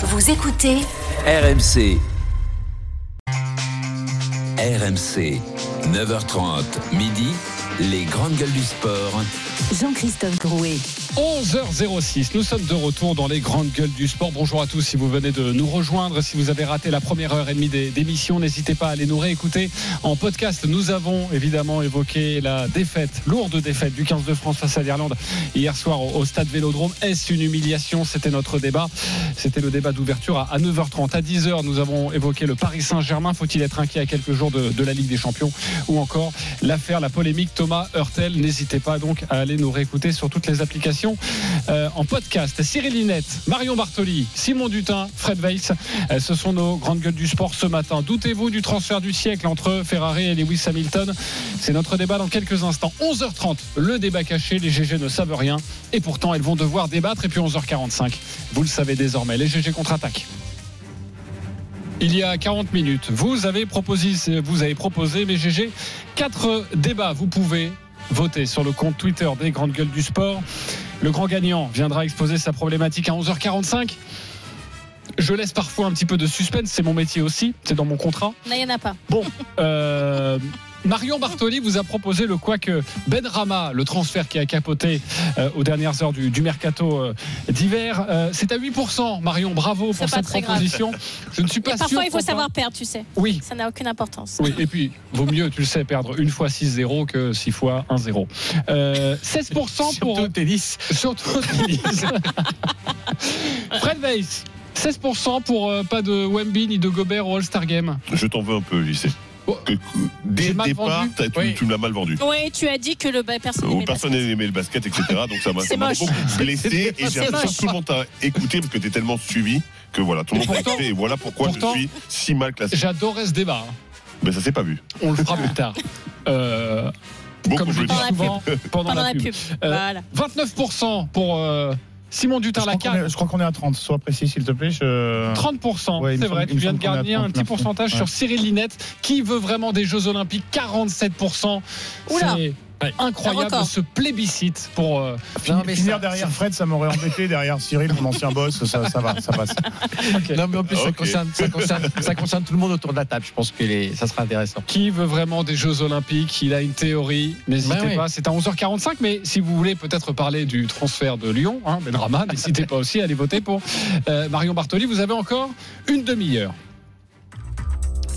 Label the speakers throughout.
Speaker 1: Vous écoutez
Speaker 2: RMC. RMC. 9h30, midi. Les grandes gueules du sport.
Speaker 1: Jean-Christophe Drouet.
Speaker 3: 11h06, nous sommes de retour dans les grandes gueules du sport. Bonjour à tous si vous venez de nous rejoindre. Si vous avez raté la première heure et demie des- d'émission, n'hésitez pas à aller nous réécouter en podcast. Nous avons évidemment évoqué la défaite, lourde défaite du 15 de France face à l'Irlande hier soir au, au stade Vélodrome. Est-ce une humiliation? C'était notre débat. C'était le débat d'ouverture à, à 9h30. À 10h, nous avons évoqué le Paris Saint-Germain. Faut-il être inquiet à quelques jours de, de la Ligue des Champions? Ou encore l'affaire, la polémique Thomas Hurtel. N'hésitez pas donc à aller nous réécouter sur toutes les applications euh, en podcast. Cyril Linette, Marion Bartoli, Simon Dutin, Fred Weiss, euh, ce sont nos grandes gueules du sport ce matin. Doutez-vous du transfert du siècle entre Ferrari et Lewis Hamilton? C'est notre débat dans quelques instants. 11h30, le débat caché, les GG ne savent rien et pourtant elles vont devoir débattre. Et puis 11h45, vous le savez désormais, les GG contre-attaque. Il y a 40 minutes, vous avez proposé, vous avez proposé, mes GG, quatre débats. Vous pouvez voter sur le compte Twitter des grandes gueules du sport. Le grand gagnant viendra exposer sa problématique à 11h45. Je laisse parfois un petit peu de suspense, c'est mon métier aussi, c'est dans mon contrat.
Speaker 4: Non, il n'y en a pas.
Speaker 3: Bon, euh, Marion Bartoli vous a proposé le quoi que Ben Rama, le transfert qui a capoté euh, aux dernières heures du, du mercato euh, d'hiver. Euh, c'est à 8%. Marion, bravo pour cette
Speaker 4: très grave.
Speaker 3: proposition. Je ne suis
Speaker 4: Et
Speaker 3: pas sûr.
Speaker 4: parfois, il faut savoir perdre, tu sais.
Speaker 3: Oui,
Speaker 4: Ça n'a aucune importance.
Speaker 3: oui, et puis, vaut mieux, tu le sais, perdre une fois 6-0 que 6 fois 1-0. Euh, 16% pour.
Speaker 5: Surtout tennis.
Speaker 3: Surtout au tennis. Fred Weiss, 16% pour euh, pas de Wemby ni de Gobert au All-Star Game.
Speaker 6: Je t'en veux un peu, JC.
Speaker 3: Oh.
Speaker 6: Que- Dès le départ, tu,
Speaker 3: Oui.
Speaker 6: tu me l'as mal vendu.
Speaker 4: Oui, tu as dit que le bah, personne n'aimait
Speaker 6: personne le basket, etc. Donc ça m'a beaucoup blessé et j'ai
Speaker 4: C'est
Speaker 6: l'impression que tout le monde t'a écouté parce que t'es tellement suivi que voilà, tout le monde t'a écouté et voilà pourquoi
Speaker 3: pourtant-
Speaker 6: je suis si mal classé.
Speaker 3: J'adorais ce débat. hein.
Speaker 6: Mais ça s'est pas vu.
Speaker 3: On le fera plus tard. Euh,
Speaker 6: Beaucoup
Speaker 3: comme je
Speaker 6: plus
Speaker 3: le dis
Speaker 4: Pendant la
Speaker 3: souvent, pendant,
Speaker 4: Pendant
Speaker 3: la
Speaker 4: la
Speaker 3: pub.
Speaker 4: pub.
Speaker 3: Euh,
Speaker 4: Voilà.
Speaker 3: 29% pour euh, Simon
Speaker 5: Je crois qu'on
Speaker 3: Dutin-Lacan.
Speaker 5: est- je crois qu'on est à 30. Sois précis, s'il te plaît. Je...
Speaker 3: 30%,
Speaker 5: Ouais, il me
Speaker 3: c'est vrai, tu viens de garder un
Speaker 5: 30
Speaker 3: petit pourcentage
Speaker 5: ouais.
Speaker 3: sur Cyril Linette. Qui veut vraiment des Jeux Olympiques 47%.
Speaker 4: Oula.
Speaker 3: Incroyable ce plébiscite pour. euh,
Speaker 7: mais
Speaker 5: Finir
Speaker 7: ça-
Speaker 5: derrière Fred, ça m'aurait embêté. Derrière Cyril, mon ancien boss, ça, ça va, ça passe.
Speaker 7: Non, mais en plus, ça, concerne, ça, concerne, ça concerne tout le monde autour de la table. Je pense que les- ça sera intéressant.
Speaker 3: Qui veut vraiment des Jeux Olympiques? Il a une théorie. N'hésitez
Speaker 7: oui.
Speaker 3: pas. C'est à 11h45. Mais si vous voulez peut-être parler du transfert de Lyon, hein, Benrama, n'hésitez pas aussi à aller voter pour euh, Marion Bartoli. Vous avez encore une demi-heure.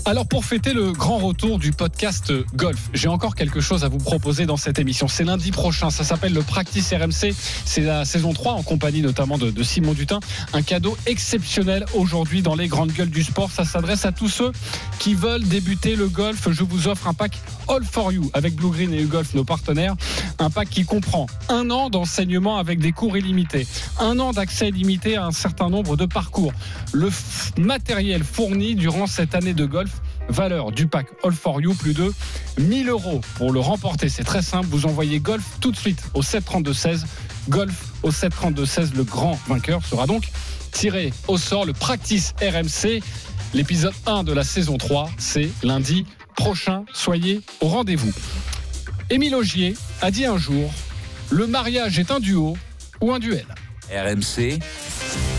Speaker 3: Alors pour fêter le grand retour du podcast Golf, j'ai encore quelque chose à vous proposer dans cette émission. C'est lundi prochain, ça s'appelle le Practice RMC. C'est la saison 3 en compagnie notamment de, Simon Dutin. Un cadeau exceptionnel aujourd'hui dans les grandes gueules du sport. Ça s'adresse à tous ceux qui veulent débuter le golf. Je vous offre un pack All for You avec Blue Green et U-Golf, nos partenaires. Un pack qui comprend un an d'enseignement avec des cours illimités, un an d'accès illimité à un certain nombre de parcours, le matériel fourni durant cette année de golf. Valeur du pack All for You, plus de 1000 euros pour le remporter. C'est très simple. Vous envoyez golf tout de suite au 732-16. Golf au 732-16. Le grand vainqueur sera donc tiré au sort. Le practice RMC. L'épisode 1 de la saison 3, c'est lundi prochain. Soyez au rendez-vous. Émile Augier a dit un jour le mariage est un duo ou un duel.
Speaker 2: RMC.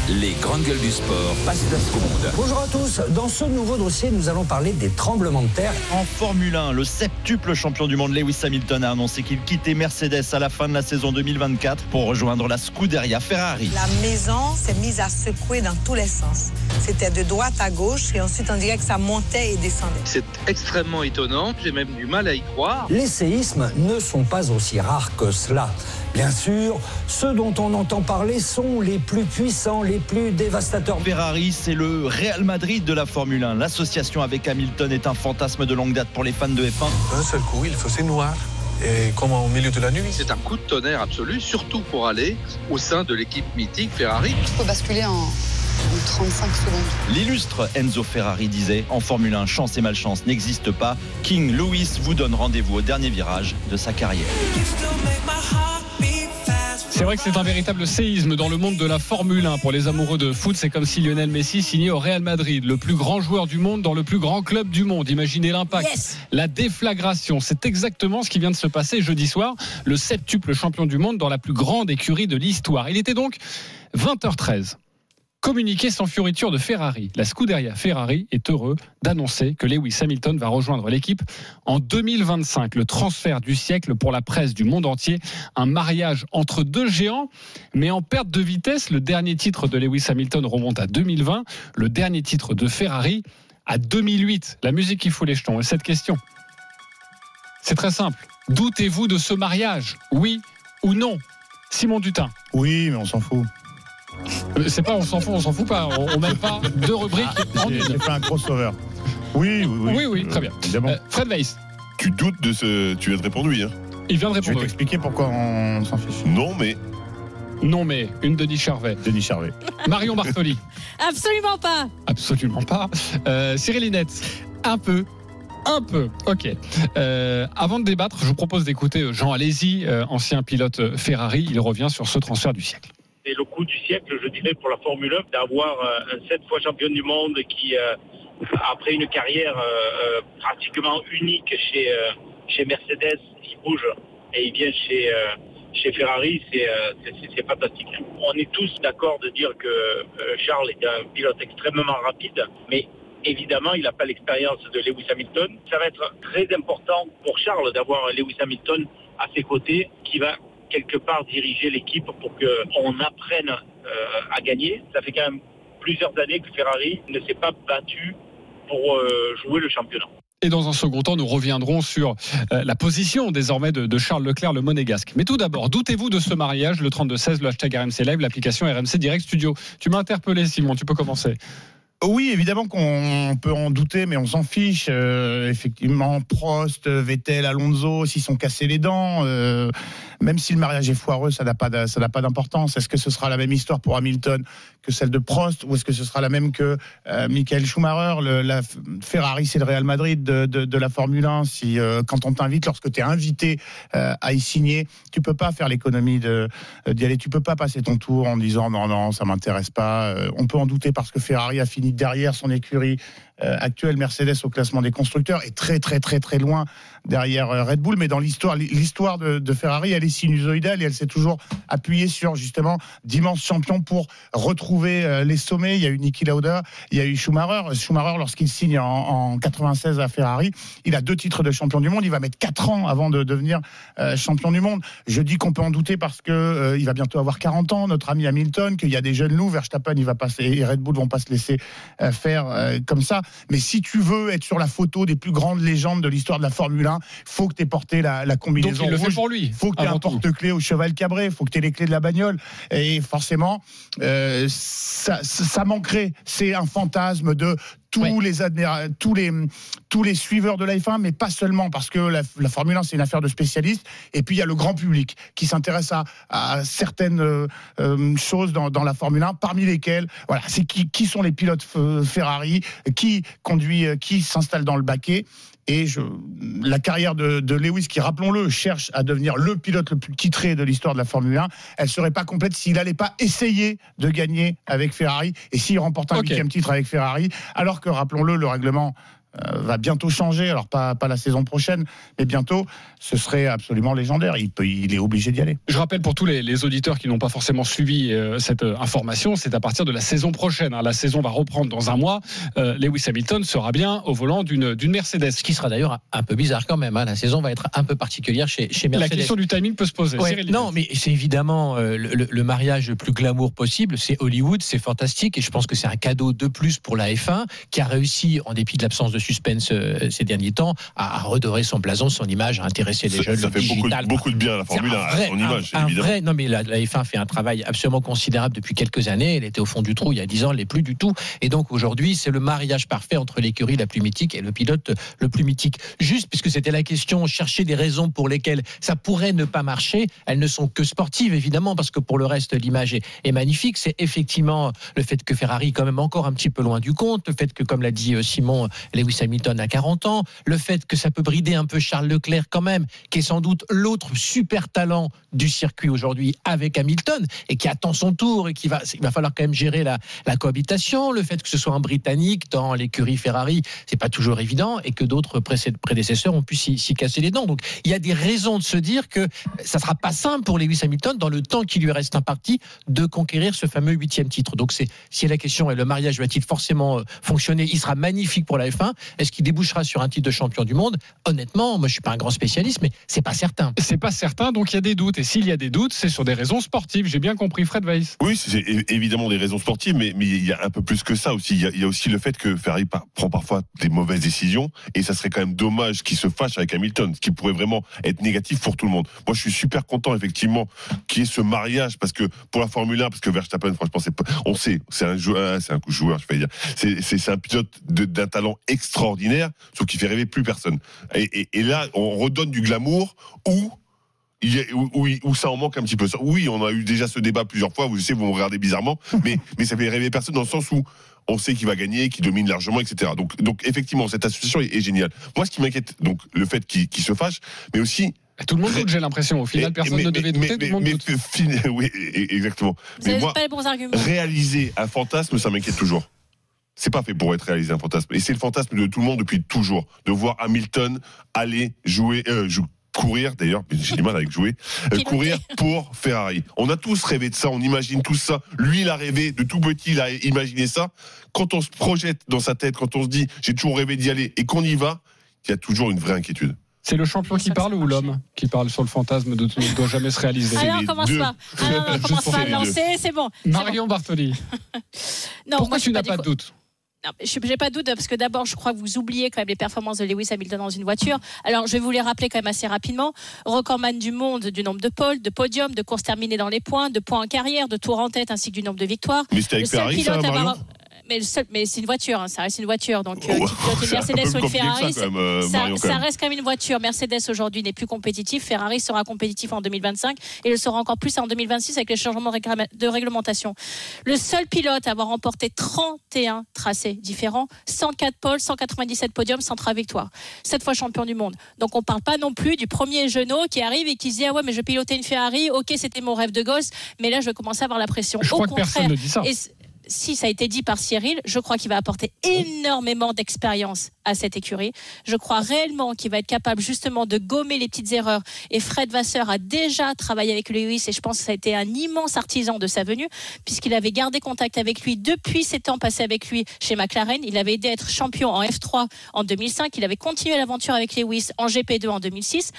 Speaker 2: Les grandes gueules du sport passent la seconde.
Speaker 8: Bonjour à tous. Dans ce nouveau dossier, nous allons parler des tremblements de terre.
Speaker 9: En Formule 1, le septuple champion du monde Lewis Hamilton a annoncé qu'il quittait Mercedes à la fin de la saison 2024 pour rejoindre la Scuderia Ferrari.
Speaker 10: La maison s'est mise à secouer dans tous les sens. C'était de droite à gauche et ensuite on dirait que ça montait et descendait.
Speaker 11: C'est extrêmement étonnant, j'ai même du mal à y croire.
Speaker 8: Les séismes ne sont pas aussi rares que cela. Bien sûr, ceux dont on entend parler sont les plus puissants, les plus dévastateurs.
Speaker 9: Ferrari, c'est le Real Madrid de la Formule 1. L'association avec Hamilton est un fantasme de longue date pour les fans de F1.
Speaker 12: D'un seul coup, il faisait noir. Et comme au milieu de la nuit.
Speaker 11: C'est un coup de tonnerre absolu, surtout pour aller au sein de l'équipe mythique
Speaker 13: Il
Speaker 11: Ferrari.
Speaker 13: faut basculer en, en 35 secondes.
Speaker 9: L'illustre Enzo Ferrari disait En Formule 1, chance et malchance n'existent pas. King Lewis vous donne rendez-vous au dernier virage de sa carrière.
Speaker 3: C'est vrai que c'est un véritable séisme dans le monde de la Formule 1. Pour les amoureux de foot, c'est comme si Lionel Messi signait au Real Madrid, le plus grand joueur du monde dans le plus grand club du monde. Imaginez l'impact,
Speaker 4: Yes.
Speaker 3: la déflagration. C'est exactement ce qui vient de se passer jeudi soir. Le septuple champion du monde dans la plus grande écurie de l'histoire. Il était donc 20h13. Communiqué sans fioriture de Ferrari. La Scuderia Ferrari est heureux d'annoncer que Lewis Hamilton va rejoindre l'équipe en 2025. Le transfert du siècle pour la presse du monde entier. Un mariage entre deux géants, mais en perte de vitesse. Le dernier titre de Lewis Hamilton remonte à 2020. Le dernier titre de Ferrari à 2008. La musique qui fout les jetons. Et cette question, c'est très simple. Doutez-vous de ce mariage? Oui ou non? Simon Dutin.
Speaker 5: Oui, mais on s'en fout.
Speaker 3: Euh, C'est pas on s'en fout, on s'en fout pas. On, on met pas deux rubriques en
Speaker 5: J'ai
Speaker 3: une.
Speaker 5: j'ai fait un crossover. Oui, oui, oui.
Speaker 3: Oui, oui, très bien.
Speaker 5: Évidemment.
Speaker 3: Euh, Fred Weiss,
Speaker 6: Tu doutes de ce. Tu viens de répondre oui. Hein.
Speaker 3: il vient de
Speaker 5: Je vais
Speaker 3: répondre. oui.
Speaker 5: t'expliquer pourquoi on s'en fiche.
Speaker 6: Non, mais
Speaker 3: Non, mais une Denis Charvet.
Speaker 5: Denis Charvet.
Speaker 3: Marion Bartoli,
Speaker 4: Absolument pas.
Speaker 3: absolument pas. Euh, Cyril Linette, un peu. Un peu, ok. Euh, avant de débattre, je vous propose d'écouter Jean Alési, euh, ancien pilote Ferrari. Il revient sur ce transfert du siècle.
Speaker 14: C'est le coup du siècle, je dirais, pour la Formule 1, d'avoir euh, un sept fois champion du monde qui, euh, après une carrière euh, euh, pratiquement unique chez, chez Mercedes, il bouge et il vient chez, chez Ferrari, c'est fantastique. On est tous d'accord de dire que Charles est un pilote extrêmement rapide, mais évidemment, il n'a pas l'expérience de Lewis Hamilton. Ça va être très important pour Charles d'avoir Lewis Hamilton à ses côtés qui va quelque part diriger l'équipe pour qu'on apprenne euh, à gagner. Ça fait quand même plusieurs années que Ferrari ne s'est pas battu pour euh, jouer le championnat.
Speaker 3: Et dans un second temps, nous reviendrons sur euh, la position désormais de, Charles Leclerc, le monégasque. Mais tout d'abord, doutez-vous de ce mariage Le 32-16, le hashtag RMC Live, l'application RMC Direct Studio. Tu m'as interpellé, Simon, tu peux commencer.
Speaker 5: Oui, évidemment qu'on peut en douter, mais on s'en fiche. Euh, effectivement, Prost, Vettel, Alonso, s'ils sont cassés les dents, euh, même si le mariage est foireux, ça n'a pas d'importance. Est-ce que ce sera la même histoire pour Hamilton que celle de Prost, ou est-ce que ce sera la même que euh, Michael Schumacher La Ferrari, c'est le Real Madrid de, la Formule 1. Si quand on t'invite, lorsque tu es invité à y signer, tu peux pas faire l'économie d'y aller. Tu peux pas passer ton tour en disant non, non, ça m'intéresse pas. On peut en douter parce que Ferrari a fini derrière son écurie actuelle. Mercedes au classement des constructeurs est très, très, très, très loin derrière euh, Red Bull. Mais dans l'histoire, l'histoire de, Ferrari, elle est sinusoïdale et elle s'est toujours appuyée sur justement d'immenses champions pour retrouver euh, les sommets. Il y a eu Niki Lauda, il y a eu Schumacher. Schumacher, lorsqu'il signe en, en 96 à Ferrari, il a deux titres de champion du monde. Il va mettre quatre ans avant de devenir euh, champion du monde. Je dis qu'on peut en douter parce que euh, il va bientôt avoir 40 ans, notre ami Hamilton, qu'il y a des jeunes loups, Verstappen, il va passer, et Red Bull vont pas se laisser euh, faire euh, comme ça. Mais si tu veux être sur la photo des plus grandes légendes de l'histoire de la Formule 1, faut que tu aies porté la, la
Speaker 3: Donc
Speaker 5: combinaison
Speaker 3: il le fait
Speaker 5: rouge.
Speaker 3: pour lui.
Speaker 5: faut que tu aies un porte-clés au cheval cabré, faut que tu aies les clés de la bagnole. Et forcément, euh, ça, ça- ça manquerait. C'est un fantasme de tous les tous les tous les suiveurs de la F1, mais pas seulement parce que la, la Formule 1 c'est une affaire de spécialistes. Et puis il y a le grand public qui s'intéresse à, à certaines euh, euh, choses dans, dans la Formule 1, parmi lesquelles voilà, c'est qui, qui sont les pilotes Ferrari, qui conduit, euh, qui s'installe dans le baquet. Et je, la carrière de, de Lewis, qui, rappelons-le, cherche à devenir le pilote le plus titré de l'histoire de la Formule 1, elle serait pas complète s'il n'allait pas essayer de gagner avec Ferrari et s'il remporte un
Speaker 3: Ok.
Speaker 5: huitième titre avec Ferrari, alors rappelons-le, le règlement va bientôt changer, alors pas, pas la saison prochaine, mais bientôt, ce serait absolument légendaire. Il, peut, il est obligé d'y aller.
Speaker 3: Je rappelle pour tous les, les auditeurs qui n'ont pas forcément suivi euh, cette euh, information, c'est à partir de la saison prochaine. hein. La saison va reprendre dans un mois. Euh, Lewis Hamilton sera bien au volant d'une d'une Mercedes.
Speaker 7: Ce qui sera d'ailleurs un peu bizarre quand même. hein. La saison va être un peu particulière chez, chez
Speaker 3: La
Speaker 7: Mercedes.
Speaker 3: question du timing peut se poser.
Speaker 7: Ouais, non, mais c'est évidemment euh, le, le- le mariage le plus glamour possible. C'est Hollywood, c'est fantastique, et je pense que c'est un cadeau de plus pour la F1 qui a réussi, en dépit de l'absence de suspense euh, ces derniers temps, à, à redorer son blason, son image, à intéresser les
Speaker 6: ça,
Speaker 7: jeunes.
Speaker 6: ça
Speaker 7: le
Speaker 6: fait beaucoup,
Speaker 7: digital.
Speaker 6: beaucoup de bien la Formule 1,
Speaker 7: un
Speaker 6: à
Speaker 7: vrai-
Speaker 6: son image,
Speaker 7: un- un
Speaker 6: évidemment.
Speaker 7: vrai- non, mais la, la F1 fait un travail absolument considérable depuis quelques années. Elle était au fond du trou il y a 10 ans, elle l'est plus du tout. Et donc aujourd'hui, c'est le mariage parfait entre l'écurie la plus mythique et le pilote le plus mythique. Juste puisque c'était la question, chercher des raisons pour lesquelles ça pourrait ne pas marcher. Elles ne sont que sportives, évidemment, parce que pour le reste, l'image est, est magnifique. C'est effectivement le fait que Ferrari est quand même encore un petit peu loin du compte, le fait que, comme l'a dit euh, Simon, Lewis Lewis Hamilton a 40 ans, le fait que ça peut brider un peu Charles Leclerc quand même, qui est sans doute l'autre super talent du circuit aujourd'hui avec Hamilton et qui attend son tour et qui va, il va falloir quand même gérer la, la cohabitation, le fait que ce soit un Britannique dans l'écurie Ferrari, c'est pas toujours évident et que d'autres prédécesseurs ont pu s'y s'y casser les dents. Donc il y a des raisons de se dire que ça sera pas simple pour Lewis Hamilton dans le temps qui lui reste imparti de conquérir ce fameux huitième titre. Donc c'est si la question est le mariage va-t-il forcément euh, fonctionner Il sera magnifique pour la F1. Est-ce qu'il débouchera sur un titre de champion du monde? Honnêtement, moi je suis pas un grand spécialiste, mais c'est pas certain.
Speaker 3: C'est pas certain, donc il y a des doutes. Et s'il y a des doutes, c'est sur des raisons sportives. J'ai bien compris, Fred Weiss.
Speaker 6: Oui, c'est évidemment des raisons sportives, mais, mais il y a un peu plus que ça aussi. Il y a, il y a aussi le fait que Ferrari par- prend parfois des mauvaises décisions, et ça serait quand même dommage qu'il se fâche avec Hamilton, ce qui pourrait vraiment être négatif pour tout le monde. Moi, je suis super content, effectivement, qu'il y ait ce mariage, parce que pour la Formule 1, parce que Verstappen, franchement, c'est on sait, c'est un joueur, c'est un joueur, je vais dire, c'est, un pilote d'un talent extraordinaire, sauf qu'il fait rêver plus personne. Et, et- et là, on redonne du glamour où il y a- où, où- où ça en manque un petit peu. Oui, on a eu déjà ce débat plusieurs fois. Vous savez, vous me regardez bizarrement, mais, mais ça fait rêver personne dans le sens où on sait qu'il va gagner, qu'il domine largement, etc. Donc, donc effectivement, cette association est, est géniale. Moi, ce qui m'inquiète, donc le fait qu'il se fâche, mais aussi
Speaker 3: Tout le monde doute, j'ai l'impression. Au final, personne
Speaker 6: mais-
Speaker 3: ne devait
Speaker 6: mais-
Speaker 3: douter,
Speaker 6: mais-
Speaker 3: tout le monde
Speaker 6: mais-
Speaker 3: doute.
Speaker 6: mais fin- oui, e- exactement.
Speaker 4: Vous
Speaker 6: Mais
Speaker 4: n'avez
Speaker 6: moi,
Speaker 4: pas les bons arguments.
Speaker 6: réaliser un fantasme, ça m'inquiète toujours. C'est pas fait pour être réalisé un fantasme. Et c'est le fantasme de tout le monde depuis toujours. De voir Hamilton aller jouer, euh, jou- courir d'ailleurs, j'ai du mal avec jouer, euh, courir pour Ferrari. On a tous rêvé de ça, on imagine tout ça. Lui, il a rêvé de tout petit, il a imaginé ça. Quand on se projette dans sa tête, quand on se dit j'ai toujours rêvé d'y aller et qu'on y va, il y a toujours une vraie inquiétude.
Speaker 3: C'est le champion qui parle ou l'homme qui parle sur le fantasme de ne doit jamais se réaliser?
Speaker 4: Alors, on commence pas. Alors, on commence pas à lancer, c'est bon. c'est bon.
Speaker 3: Marion Bartoli.
Speaker 4: Non,
Speaker 3: Pourquoi
Speaker 4: moi,
Speaker 3: tu n'as pas de doute?
Speaker 4: Je n'ai pas de doute parce que d'abord, je crois que vous oubliez quand même les performances de Lewis Hamilton dans une voiture. Alors, je vais vous les rappeler quand même assez rapidement. Recordman du monde du nombre de pôles, de podiums, de courses terminées dans les points, de points en carrière, de tours en tête ainsi que du nombre de victoires.
Speaker 6: Mais c'était avec ça,
Speaker 4: avoir- mais, le seul- mais c'est une voiture, hein, ça reste une voiture. Donc, euh,
Speaker 6: Oh,
Speaker 4: qui pilote une
Speaker 6: un
Speaker 4: Mercedes ou une
Speaker 6: que ça,
Speaker 4: Ferrari,
Speaker 6: quand même, euh,
Speaker 4: ça,
Speaker 6: Marion,
Speaker 4: reste quand même une voiture. Mercedes aujourd'hui n'est plus compétitif. Ferrari sera compétitif en 2025 et le sera encore plus en 2026 avec les changements de réglementation. Le seul pilote à avoir remporté 31 tracés différents, 104 pôles, 197 podiums, 103 victoires. Cette fois champion du monde. Donc on parle pas non plus du premier genou qui arrive et qui se dit ah ouais mais je pilotais une Ferrari, ok c'était mon rêve de gosse, mais là je vais commencer à avoir la pression.
Speaker 3: Je
Speaker 4: Au
Speaker 3: crois que
Speaker 4: contraire,
Speaker 3: personne ne dit ça.
Speaker 4: et si ça a été dit par Cyril, je crois qu'il va apporter énormément d'expérience à cette écurie. Je crois réellement qu'il va être capable justement de gommer les petites erreurs. Et Fred Vasseur a déjà travaillé avec Lewis et je pense que ça a été un immense artisan de sa venue puisqu'il avait gardé contact avec lui depuis ses temps passés avec lui chez McLaren. Il avait aidé à être champion en F3 en 2005. Il avait continué l'aventure avec Lewis en GP2 en 2006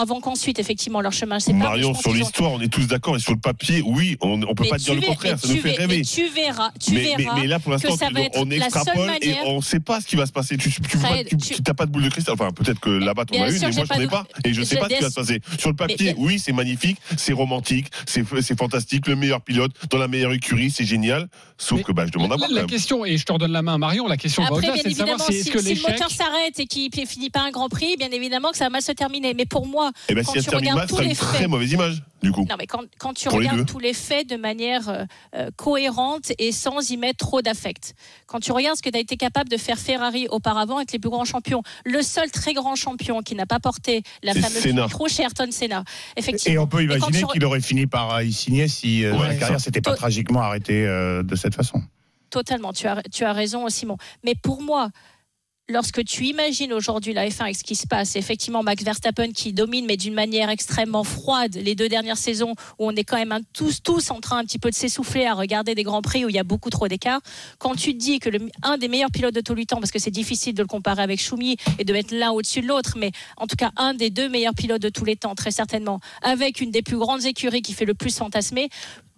Speaker 4: avant qu'ensuite effectivement leur chemin sépare. Je
Speaker 6: Marion, sur
Speaker 4: ont-
Speaker 6: l'histoire, on est tous d'accord et sur le papier, oui, on ne peut
Speaker 4: Mais
Speaker 6: pas dire le contraire, ça nous
Speaker 4: tu
Speaker 6: fait
Speaker 4: ver-
Speaker 6: rêver.
Speaker 4: mais tu verras, tu
Speaker 6: mais,
Speaker 4: verras
Speaker 6: mais là, pour l'instant, on extrapole et on ne sait pas ce qui va se passer. Tu tu peux
Speaker 4: Fred,
Speaker 6: pas- de boule de cristal. Enfin, peut-être que là-bas, tu en as une, mais moi,
Speaker 4: pas
Speaker 6: j'en ai pas. Et je sais
Speaker 4: j'ai
Speaker 6: pas ce qui va se passer. Sur le papier, oui, c'est magnifique, c'est romantique, c'est fantastique, le meilleur pilote dans la meilleure écurie, c'est génial. Sauf que bah, je demande à
Speaker 3: La, question, et je te redonne la main Marion, la question va
Speaker 4: Après,
Speaker 3: au-delà,
Speaker 4: bien
Speaker 3: c'est de savoir
Speaker 4: évidemment,
Speaker 3: si,
Speaker 4: le moteur s'arrête et qu'il ne finit pas un Grand Prix, bien évidemment que ça va mal se terminer. Mais pour moi,
Speaker 6: Eh ben,
Speaker 4: quand
Speaker 6: si elle
Speaker 4: tu
Speaker 6: termine
Speaker 4: regardes
Speaker 6: mal, ce
Speaker 4: tous
Speaker 6: sera
Speaker 4: les
Speaker 6: une très
Speaker 4: faits,
Speaker 6: mauvaise image, du coup.
Speaker 4: non, mais quand, quand tu
Speaker 6: Pour
Speaker 4: regardes tous les faits de manière euh, euh, cohérente et sans y mettre trop d'affect, quand tu regardes ce que tu as été capable de faire Ferrari auparavant avec les plus grands champions, le seul très grand champion qui n'a pas porté la fameuse
Speaker 5: Senna.
Speaker 4: micro chez Ayrton Senna. Effectivement.
Speaker 5: Et on peut imaginer
Speaker 4: re-
Speaker 5: qu'il aurait fini par y signer si euh,
Speaker 4: Ouais,
Speaker 5: la carrière s'était pas tragiquement arrêtée euh, de cette façon.
Speaker 4: Totalement, tu as, tu as raison, Simon. Mais pour moi, lorsque tu imagines aujourd'hui la F1 avec ce qui se passe, effectivement Max Verstappen qui domine, mais d'une manière extrêmement froide les deux dernières saisons, où on est quand même un- tous, tous en train un petit peu de s'essouffler à regarder des grands prix où il y a beaucoup trop d'écart. Quand tu dis que le, un des meilleurs pilotes de tous les temps, parce que c'est difficile de le comparer avec Schumi et de mettre l'un au-dessus de l'autre, mais en tout cas un des deux meilleurs pilotes de tous les temps, très certainement, avec une des plus grandes écuries qui fait le plus fantasmer,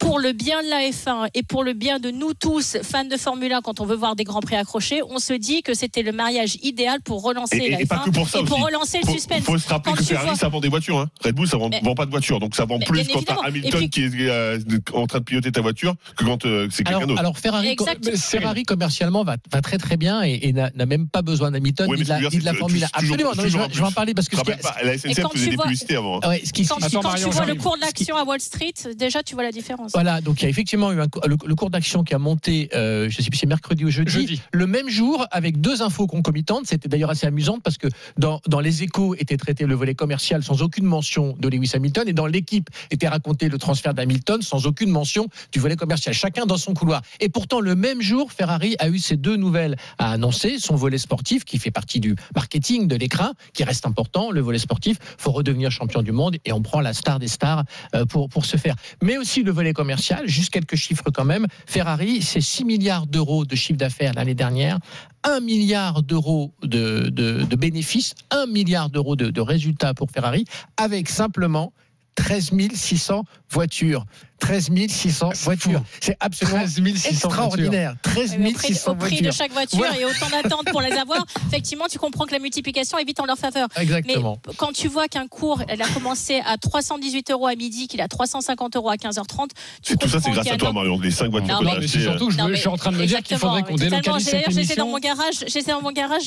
Speaker 4: pour le bien de la F1 et pour le bien de nous tous, fans de Formule 1, quand on veut voir des grands prix accrochés, on se dit que c'était le mariage idéal pour relancer
Speaker 6: Et,
Speaker 4: la
Speaker 6: et- et pas
Speaker 4: F1
Speaker 6: que pour ça
Speaker 4: et pour
Speaker 6: aussi.
Speaker 4: relancer le
Speaker 6: faut,
Speaker 4: suspense.
Speaker 6: faut se rappeler
Speaker 4: Quand
Speaker 6: que
Speaker 4: tu
Speaker 6: Ferrari,
Speaker 4: vois-
Speaker 6: ça vend des voitures. Hein. Red Bull, ça vend,
Speaker 4: Mais-
Speaker 6: vend pas de voitures. Donc ça vend
Speaker 4: Mais
Speaker 6: plus quand t'as
Speaker 4: Et
Speaker 6: Hamilton
Speaker 4: puis-
Speaker 6: qui est euh, en train de piloter ta voiture que quand euh, c'est quelqu'un d'autre.
Speaker 7: alors Ferrari. Ferrari commercialement va, va très très bien et, et n'a même pas besoin d'Hamilton ni de la, Formule 1.
Speaker 6: que toujours-
Speaker 7: Absolument, je, vais- en parler parce que
Speaker 6: la SNCF
Speaker 4: quand
Speaker 6: faisait
Speaker 4: tu
Speaker 6: des avant. hein.
Speaker 4: Quand, tu vois le cours de l'action à Wall Street, déjà tu vois la différence.
Speaker 7: Voilà, donc il y a effectivement eu un, le, le, cours d'action qui a monté, euh, je ne sais plus si c'est mercredi ou jeudi,
Speaker 3: jeudi,
Speaker 7: le même jour avec deux infos concomitantes. C'était d'ailleurs assez amusant parce que dans, dans les échos était traité le volet commercial sans aucune mention de Lewis Hamilton et dans l'équipe était raconté le transfert d'Hamilton sans aucune mention du volet commercial. Chacun dans son couloir. Et pourtant, le même jour, Ferrari a eu ces deux nouvelles à annoncer. Son volet sportif qui fait partie du marketing de l'écran, qui reste important. Le volet sportif, faut redevenir champion du monde et on prend la star des stars euh, pour, pour ce faire. Mais aussi le volet commercial, juste quelques chiffres quand même. Ferrari, c'est 6 milliards d'euros de chiffre d'affaires l'année dernière, 1 milliard d'euros de, bénéfices, 1 milliard d'euros de, de résultats pour Ferrari, avec simplement 13 600 voitures. 13 600 voitures. C'est absolument 13 extraordinaire. 13 600
Speaker 4: au prix,
Speaker 7: voitures.
Speaker 4: de chaque voiture ouais. et autant d'attentes pour les avoir, effectivement, tu comprends que la multiplication est vite en leur faveur.
Speaker 7: Exactement.
Speaker 4: Mais quand tu vois qu'un cours, elle a commencé à 318 euros à midi, qu'il a 350 euros à 15h30, tu
Speaker 6: Et tout ça, c'est grâce à toi, Marion. Les 5 voitures
Speaker 3: non, mais surtout je, je, suis en train de me dire qu'il faudrait qu'on délocalise cette émission.
Speaker 4: J'étais dans mon garage, j'étais dans mon garage,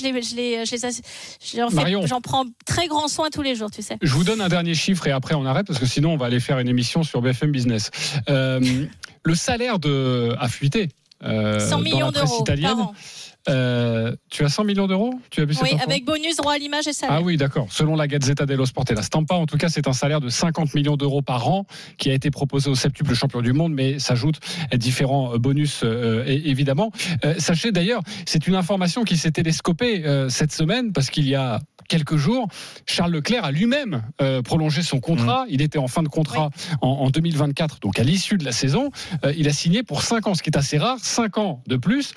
Speaker 4: j'en prends très grand soin tous les jours, tu sais.
Speaker 3: Je vous donne un dernier chiffre et après on arrête parce que sinon on va aller faire une émission sur BFM Business. Euh, le salaire de a fuité. Euh,
Speaker 4: 100 millions d'euros par an.
Speaker 3: Euh, tu as 100 millions d'euros? Tu as vu
Speaker 4: Oui, avec bonus, droit à l'image et salaire.
Speaker 3: Ah oui, d'accord. Selon la Gazzetta dello Sport et la Stampa, en tout cas, c'est un salaire de 50 millions d'euros par an qui a été proposé au septuple champion du monde, mais s'ajoutent différents bonus, euh, évidemment. Euh, sachez d'ailleurs, c'est une information qui s'est télescopée euh, cette semaine parce qu'il y a quelques jours, Charles Leclerc a lui-même euh, prolongé son contrat. Mmh. Il était en fin de contrat oui. en, en, 2024, donc à l'issue de la saison. Euh, il a signé pour 5 ans, ce qui est assez rare, 5 ans de plus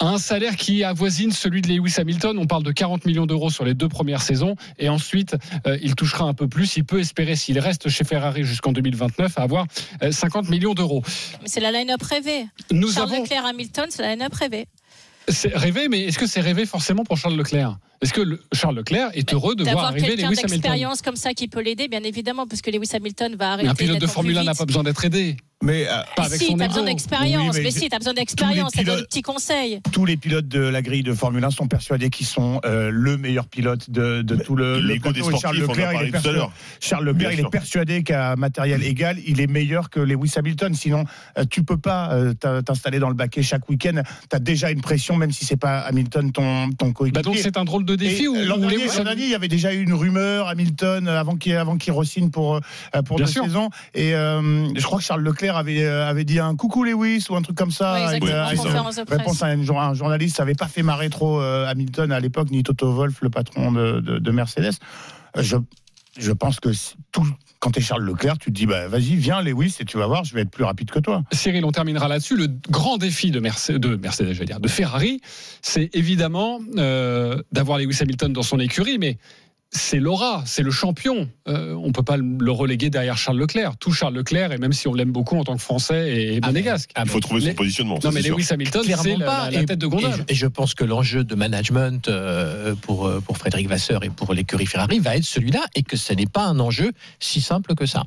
Speaker 3: un salaire qui avoisine celui de Lewis Hamilton. On parle de 40 millions d'euros sur les deux premières saisons. Et ensuite, euh, il touchera un peu plus. Il peut espérer, s'il reste chez Ferrari jusqu'en 2029, à avoir euh, 50 millions d'euros.
Speaker 4: Mais c'est la line-up rêvée.
Speaker 3: Nous
Speaker 4: Charles
Speaker 3: avons...
Speaker 4: Leclerc Hamilton, c'est la line-up rêvée.
Speaker 3: C'est rêvé, mais est-ce que c'est rêvé forcément pour Charles Leclerc? Est-ce que le, Charles Leclerc est heureux de voir arriver Lewis Hamilton?
Speaker 4: d'expérience comme ça qui peut l'aider, bien évidemment, parce que Lewis Hamilton va.
Speaker 3: Mais un pilote de Formule 1 n'a pas besoin d'être aidé.
Speaker 5: Mais
Speaker 3: euh, pas avec
Speaker 4: si,
Speaker 3: son
Speaker 4: t'as besoin d'expérience. Oui, mais, mais, si, t'as besoin d'expérience. T'as besoin de petits conseils.
Speaker 5: Tous les pilotes de la grille de Formule 1 sont persuadés qu'ils sont euh, le meilleur pilote de, de tout le.
Speaker 6: le des sportifs,
Speaker 5: Charles Leclerc, il est, persuadé, Charles Leclerc il est persuadé qu'à matériel égal, il est meilleur que Lewis Hamilton. Sinon, euh, tu peux pas euh, t'installer dans le baquet chaque week-end. T'as déjà une pression, même si c'est pas Hamilton ton, ton coéquipier.
Speaker 3: Bah donc c'est un drôle de défi. ou,
Speaker 5: L'an dernier, il y avait déjà eu une rumeur Hamilton avant qu'il avant qu'il re-signe pour pour
Speaker 3: Bien
Speaker 5: deux
Speaker 3: sûr.
Speaker 5: saisons. Et je crois que Charles Leclerc avait avait dit un coucou Lewis ou un truc comme ça.
Speaker 4: Oui,
Speaker 5: avec,
Speaker 4: avec
Speaker 5: réponse à un, un, journaliste, ça n'avait pas fait marrer trop euh, Hamilton à l'époque, ni Toto Wolff, le patron de, de, de Mercedes. Je, je pense que tout, quand tu es Charles Leclerc, tu te dis bah, vas-y, viens Lewis et tu vas voir, je vais être plus rapide que toi.
Speaker 3: Cyril, on terminera là-dessus. Le grand défi de Mercedes, de, Mercedes, je vais dire, de Ferrari, c'est évidemment euh, d'avoir Lewis Hamilton dans son écurie, mais c'est l'aura, c'est le champion. Euh, on peut pas le reléguer derrière Charles Leclerc. Tout Charles Leclerc, et même si on l'aime beaucoup en tant que Français et monégasque.
Speaker 6: Ah, il faut trouver son les... positionnement.
Speaker 3: Non, mais Lewis Hamilton, c'est la, la, tête de gondole.
Speaker 7: Et, et, je pense que l'enjeu de management euh, pour, pour Frédéric Vasseur et pour l'écurie Ferrari va être celui-là, et que ce n'est pas un enjeu si simple que ça.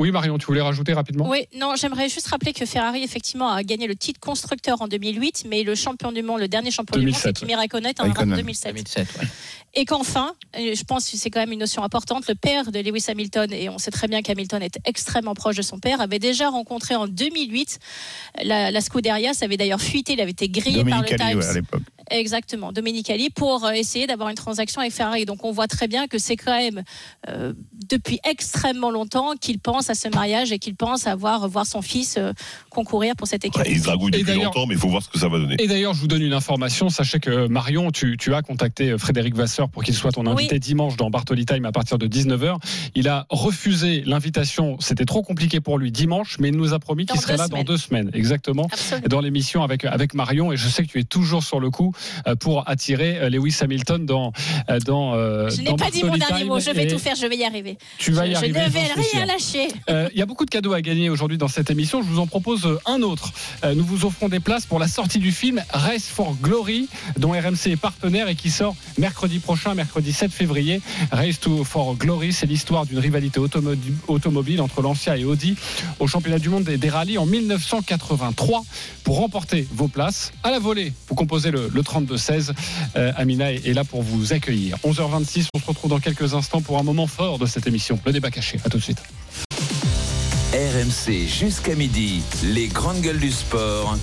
Speaker 3: Oui, Marion, tu voulais rajouter rapidement?
Speaker 4: Oui, non, j'aimerais juste rappeler que Ferrari, effectivement, a gagné le titre constructeur en 2008, mais le champion du monde, le dernier champion 2007, du monde, c'est Kimi Raikkonen en 2007.
Speaker 7: 2007 ouais.
Speaker 4: Et qu'enfin, je pense que c'est quand même une notion importante, le père de Lewis Hamilton, et on sait très bien qu'Hamilton est extrêmement proche de son père, avait déjà rencontré en 2008 la, la Scuderia, ça avait d'ailleurs fuité, il avait été grillé
Speaker 5: Dominique
Speaker 4: par le
Speaker 5: Ali,
Speaker 4: Times.
Speaker 5: ouais, à l'époque.
Speaker 4: Exactement, Dominique Ali, pour essayer d'avoir une transaction avec Ferrari. Donc on voit très bien que c'est quand même euh, depuis extrêmement longtemps qu'il pense à ce mariage et qu'il pense à voir, voir son fils euh, concourir pour cette équipe.
Speaker 6: Ouais, il dragouille depuis longtemps, mais il faut voir ce que ça va donner.
Speaker 3: Et d'ailleurs, je vous donne une information. Sachez que Marion, tu, tu as contacté Frédéric Vasseur pour qu'il soit ton invité
Speaker 4: Oui.
Speaker 3: dimanche dans Bartoli Time à partir de 19h. Il a refusé l'invitation. C'était trop compliqué pour lui dimanche, mais il nous a promis qu'il serait là dans deux semaines. Exactement.
Speaker 4: Absolument.
Speaker 3: Dans l'émission avec, avec Marion. Et je sais que tu es toujours sur le coup euh, pour attirer euh, Lewis Hamilton dans. euh, dans euh,
Speaker 4: Je n'ai pas dit mon dernier mot, je vais tout faire, je vais y arriver.
Speaker 3: Tu vas y
Speaker 4: je,
Speaker 3: arriver.
Speaker 4: Je ne vais rien lâcher.
Speaker 3: Euh, Il y a beaucoup de cadeaux à gagner aujourd'hui dans cette émission. Je vous en propose euh, un autre. Euh, nous vous offrons des places pour la sortie du film Race for Glory, dont RMC est partenaire et qui sort mercredi prochain, mercredi 7 février. Race to for Glory, c'est l'histoire d'une rivalité automo- automobile entre Lancia et Audi au championnat du monde des, des rallyes en 1983. Pour remporter vos places à la volée, vous composez le, le 32-16. Euh, Amina est, est là pour vous accueillir. 11h26, on se retrouve dans quelques instants pour un moment fort de cette émission, le débat caché. À tout de suite.
Speaker 2: RMC jusqu'à midi, les grandes gueules du sport.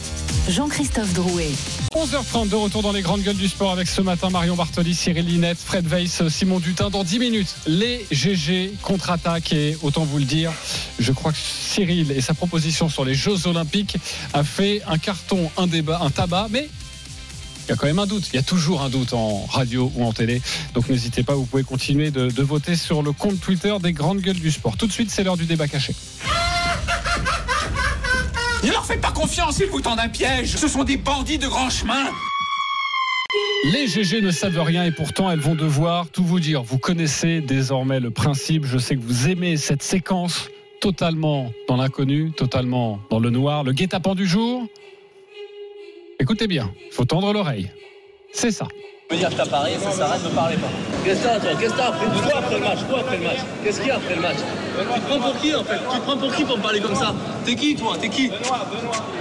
Speaker 1: Jean-Christophe Drouet.
Speaker 3: 11h30 de retour dans les grandes gueules du sport avec ce matin Marion Bartoli, Cyril Linette, Fred Weiss, Simon Dutin. Dans 10 minutes, les GG contre-attaque et autant vous le dire, je crois que Cyril et sa proposition sur les Jeux Olympiques a fait un carton, un débat, un tabac, mais il y a quand même un doute. Il y a toujours un doute en radio ou en télé. Donc n'hésitez pas, vous pouvez continuer de, de voter sur le compte Twitter des grandes gueules du sport. Tout de suite, c'est l'heure du débat caché.
Speaker 15: Ne leur faites pas confiance, ils vous tendent un piège. Ce sont des bandits de grand chemin.
Speaker 3: Les GG ne savent rien et pourtant elles vont devoir tout vous dire. Vous connaissez désormais le principe. Je sais que vous aimez cette séquence totalement dans l'inconnu, totalement dans le noir. Le guet-apens du jour. Écoutez bien, faut tendre l'oreille. C'est ça.
Speaker 16: Je veux dire que t'as parié, ça s'arrête, ne parlez pas. Qu'est-ce que t'as, toi? Qu'est-ce que t'as après Toi après le match Toi après le match Qu'est-ce qu'il y a après le match? Tu te prends pour qui en fait? Tu te prends pour qui pour me parler comme ça? T'es qui toi? T'es qui?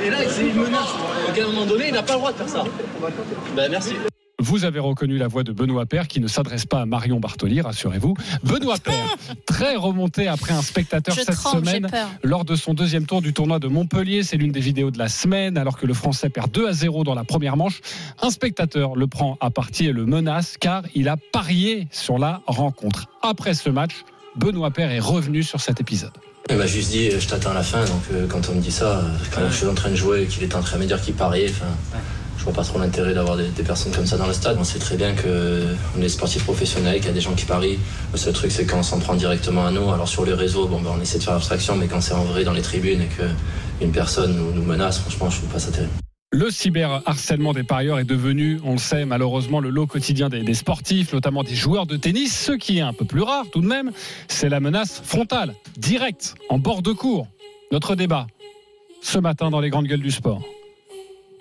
Speaker 16: Et là, c'est une menace. Donc à un moment donné, il n'a pas le droit de faire ça. Ben merci.
Speaker 3: Vous avez reconnu la voix de Benoît Père qui ne s'adresse pas à Marion Bartoli, rassurez-vous. Benoît Père, très remonté après un spectateur
Speaker 4: Je
Speaker 3: cette
Speaker 4: tremble,
Speaker 3: semaine lors de son deuxième tour du tournoi de Montpellier. C'est l'une des vidéos de la semaine alors que le Français perd 2 à 0 dans la première manche. Un spectateur le prend à partie et le menace car il a parié sur la rencontre. Après ce match, Benoît Père est revenu sur cet épisode.
Speaker 16: Il m'a juste dit, je t'attends à la fin. Donc euh, quand on me dit ça, euh, quand je suis en train de jouer et qu'il est en train de me dire qu'il pariait, enfin, je vois pas trop l'intérêt d'avoir des, des personnes comme ça dans le stade. On sait très bien qu'on est sportifs professionnels, qu'il y a des gens qui parient. Le seul truc, c'est quand on s'en prend directement à nous. Alors sur les réseaux, ben, on essaie de faire abstraction, mais quand c'est en vrai dans les tribunes et qu'une personne nous, menace, franchement, je trouve pas ça terrible.
Speaker 3: Le cyberharcèlement des parieurs est devenu, on le sait malheureusement, le lot quotidien des, des sportifs, notamment des joueurs de tennis. Ce qui est un peu plus rare tout de même, c'est la menace frontale, directe, en bord de cours. Notre débat, ce matin dans les grandes gueules du sport.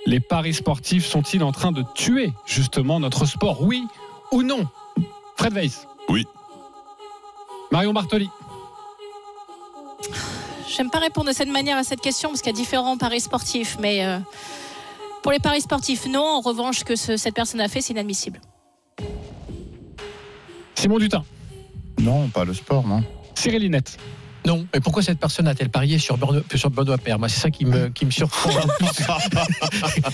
Speaker 3: Les paris sportifs sont-ils en train de tuer justement notre sport Oui ou non? Fred Weiss
Speaker 6: Oui.
Speaker 3: Marion Bartoli
Speaker 4: J'aime pas répondre de cette manière à cette question parce qu'il y a différents paris sportifs, mais euh, pour les paris sportifs, non. En revanche, que ce- cette personne a fait, c'est inadmissible.
Speaker 3: Simon Dutin
Speaker 5: Non, pas le sport, non.
Speaker 3: Cyril Linette
Speaker 7: Non. Et pourquoi cette personne a-t-elle parié sur Benoît, sur Benoît Père Moi, c'est ça qui me, qui me surprend.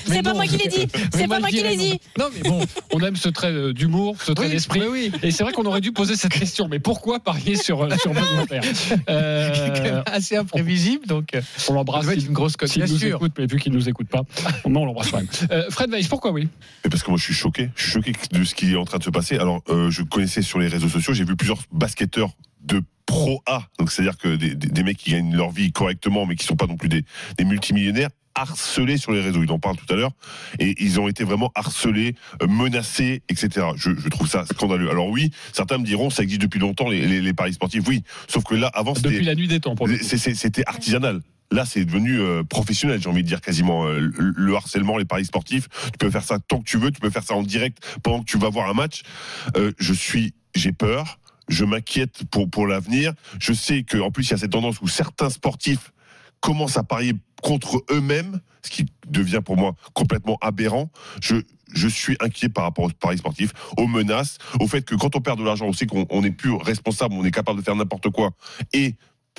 Speaker 4: C'est pas moi qui l'ai dit. C'est pas moi qui l'ai dit.
Speaker 3: Non, mais bon, on aime ce trait euh, d'humour, ce trait
Speaker 7: Oui,
Speaker 3: d'esprit.
Speaker 7: oui.
Speaker 3: Et c'est vrai qu'on aurait dû poser cette question. Mais pourquoi parier sur, euh, sur Benoît Père Euh,
Speaker 7: qui est quand même assez imprévisible. Donc, euh,
Speaker 3: On l'embrasse. S'il-
Speaker 7: une grosse cote, bien
Speaker 3: nous
Speaker 7: sûr.
Speaker 3: écoute, mais vu qu'il ne nous écoute pas, non, on l'embrasse quand même. Euh, Fred Weiss, pourquoi oui?
Speaker 6: Mais parce que moi je suis choqué, je suis choqué de ce qui est en train de se passer. Alors euh, je connaissais sur les réseaux sociaux, j'ai vu plusieurs basketteurs de pro A, donc c'est-à-dire que des, des- des mecs qui gagnent leur vie correctement, mais qui sont pas non plus des, des multimillionnaires harcelés sur les réseaux. Il en parle tout à l'heure. Et ils ont été vraiment harcelés, euh, menacés, etc. Je, je trouve ça scandaleux. Alors oui, certains me diront, ça existe depuis longtemps, les, les- les paris sportifs. Oui, sauf que là, avant, c'était...
Speaker 3: Depuis la nuit des temps, pour
Speaker 6: C'était artisanal. Là, c'est devenu euh, professionnel, j'ai envie de dire quasiment. Euh, le, le harcèlement, les paris sportifs, tu peux faire ça tant que tu veux, tu peux faire ça en direct pendant que tu vas voir un match. Euh, je suis, j'ai peur, je m'inquiète pour l'avenir. Je sais que en plus il y a cette tendance où certains sportifs commencent à parier contre eux-mêmes, ce qui devient pour moi complètement aberrant. Je je suis inquiet par rapport aux paris sportifs, aux menaces, au fait que quand on perd de l'argent, on sait qu'on on n'est plus responsable, on est capable de faire n'importe quoi. Et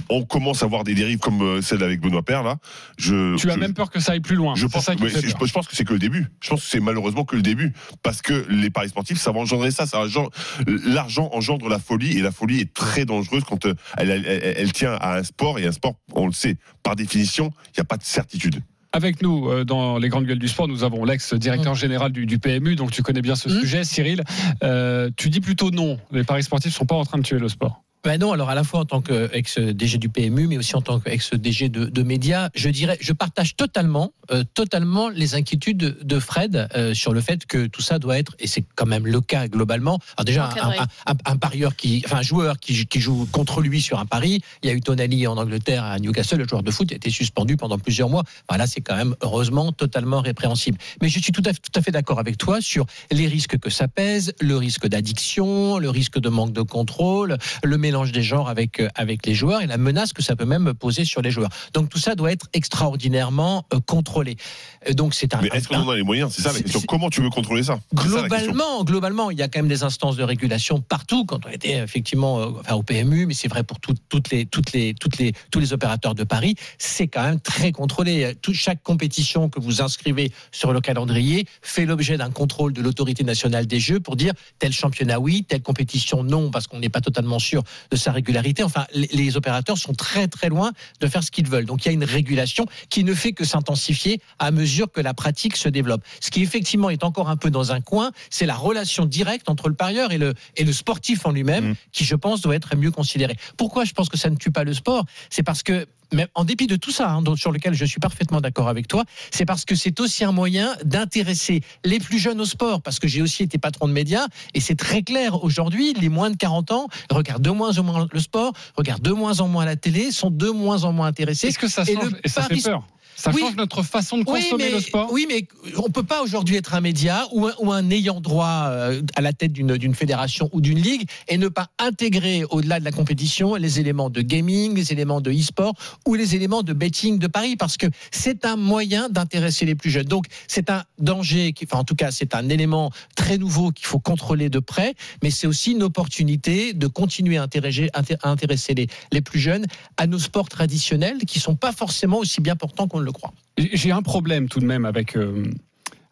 Speaker 6: on commence à voir des dérives comme euh, celle avec Benoît Père là. Je,
Speaker 3: Tu as même peur que ça aille plus loin.
Speaker 6: je pense,
Speaker 3: ça qui
Speaker 6: mais
Speaker 3: fait
Speaker 6: c'est-
Speaker 3: peur.
Speaker 6: je pense que c'est que le début. Je pense que c'est malheureusement que le début. Parce que les paris sportifs, ça va engendrer ça. ça engendre- L'argent engendre la folie et la folie est très dangereuse quand euh, elle, elle- elle- elle tient à un sport. Et un sport, on le sait, par définition, il n'y a pas de certitude.
Speaker 3: Avec nous, euh, dans les grandes gueules du sport, nous avons l'ex-directeur général du, du PMU, donc tu connais bien ce sujet, Cyril. Euh, tu dis plutôt non, les paris sportifs ne sont pas en train de tuer le sport.
Speaker 7: Ben non, alors à la fois en tant qu'ex-DG du PMU, mais aussi en tant qu'ex-DG de, de médias, je dirais, je partage totalement, euh, totalement les inquiétudes de Fred euh, sur le fait que tout ça doit être, et c'est quand même le cas globalement. Alors déjà, un,
Speaker 4: Encadré.
Speaker 7: un- un- un parieur qui, enfin un joueur qui, qui joue contre lui sur un pari, il y a eu Tonali en Angleterre à Newcastle, le joueur de foot a été suspendu pendant plusieurs mois. Voilà, c'est quand même heureusement totalement répréhensible. Mais je suis tout à, tout à fait d'accord avec toi sur les risques que ça pèse, le risque d'addiction, le risque de manque de contrôle, le mélange des genres avec, euh, avec les joueurs et la menace que ça peut même poser sur les joueurs. Donc tout ça doit être extraordinairement euh, contrôlé. Euh, Donc c'est un.
Speaker 6: Mais est-ce qu'on en a les moyens? C'est ça la question. Comment tu veux contrôler ça?
Speaker 7: Globalement, globalement, il y a quand même des instances de régulation partout. Quand on était effectivement euh, enfin, au PMU, mais c'est vrai pour tout- toutes les, toutes les, toutes les, tous les opérateurs de Paris, c'est quand même très contrôlé. Chaque compétition que vous inscrivez sur le calendrier fait l'objet d'un contrôle de l'autorité nationale des Jeux pour dire tel championnat oui, telle compétition non, parce qu'on n'est pas totalement sûr de sa régularité. Enfin, les opérateurs sont très très loin de faire ce qu'ils veulent. Donc il y a une régulation qui ne fait que s'intensifier à mesure que la pratique se développe. Ce qui effectivement est encore un peu dans un coin, c'est la relation directe entre le parieur et le, et le sportif en lui-même, qui je pense doit être mieux considéré. Pourquoi je pense que ça ne tue pas le sport? C'est parce que mais en dépit de tout ça, hein, sur lequel je suis parfaitement d'accord avec toi, c'est parce que c'est aussi un moyen d'intéresser les plus jeunes au sport. Parce que j'ai aussi été patron de médias et c'est très clair aujourd'hui, les moins de 40 ans regardent de moins en moins le sport, regardent de moins en moins la télé, sont de moins en moins intéressés.
Speaker 3: Est-ce que ça
Speaker 7: Et
Speaker 3: change
Speaker 7: le
Speaker 3: et ça fait peur? Ça
Speaker 7: Oui.
Speaker 3: change notre façon de
Speaker 7: Oui,
Speaker 3: consommer
Speaker 7: mais-
Speaker 3: le sport?
Speaker 7: Oui, mais on peut pas aujourd'hui être un média ou un, ou un ayant droit euh, à la tête d'une fédération ou d'une ligue et ne pas intégrer au-delà de la compétition les éléments de gaming, les éléments de e-sport ou les éléments de betting de Paris parce que c'est un moyen d'intéresser les plus jeunes. Donc c'est un danger, qui, enfin en tout cas c'est un élément très nouveau qu'il faut contrôler de près, mais c'est aussi une opportunité de continuer à intéresser, inté- à intéresser les, les plus jeunes à nos sports traditionnels qui sont pas forcément aussi bien portants qu'on ne le croit.
Speaker 3: J'ai un problème tout de même avec. euh,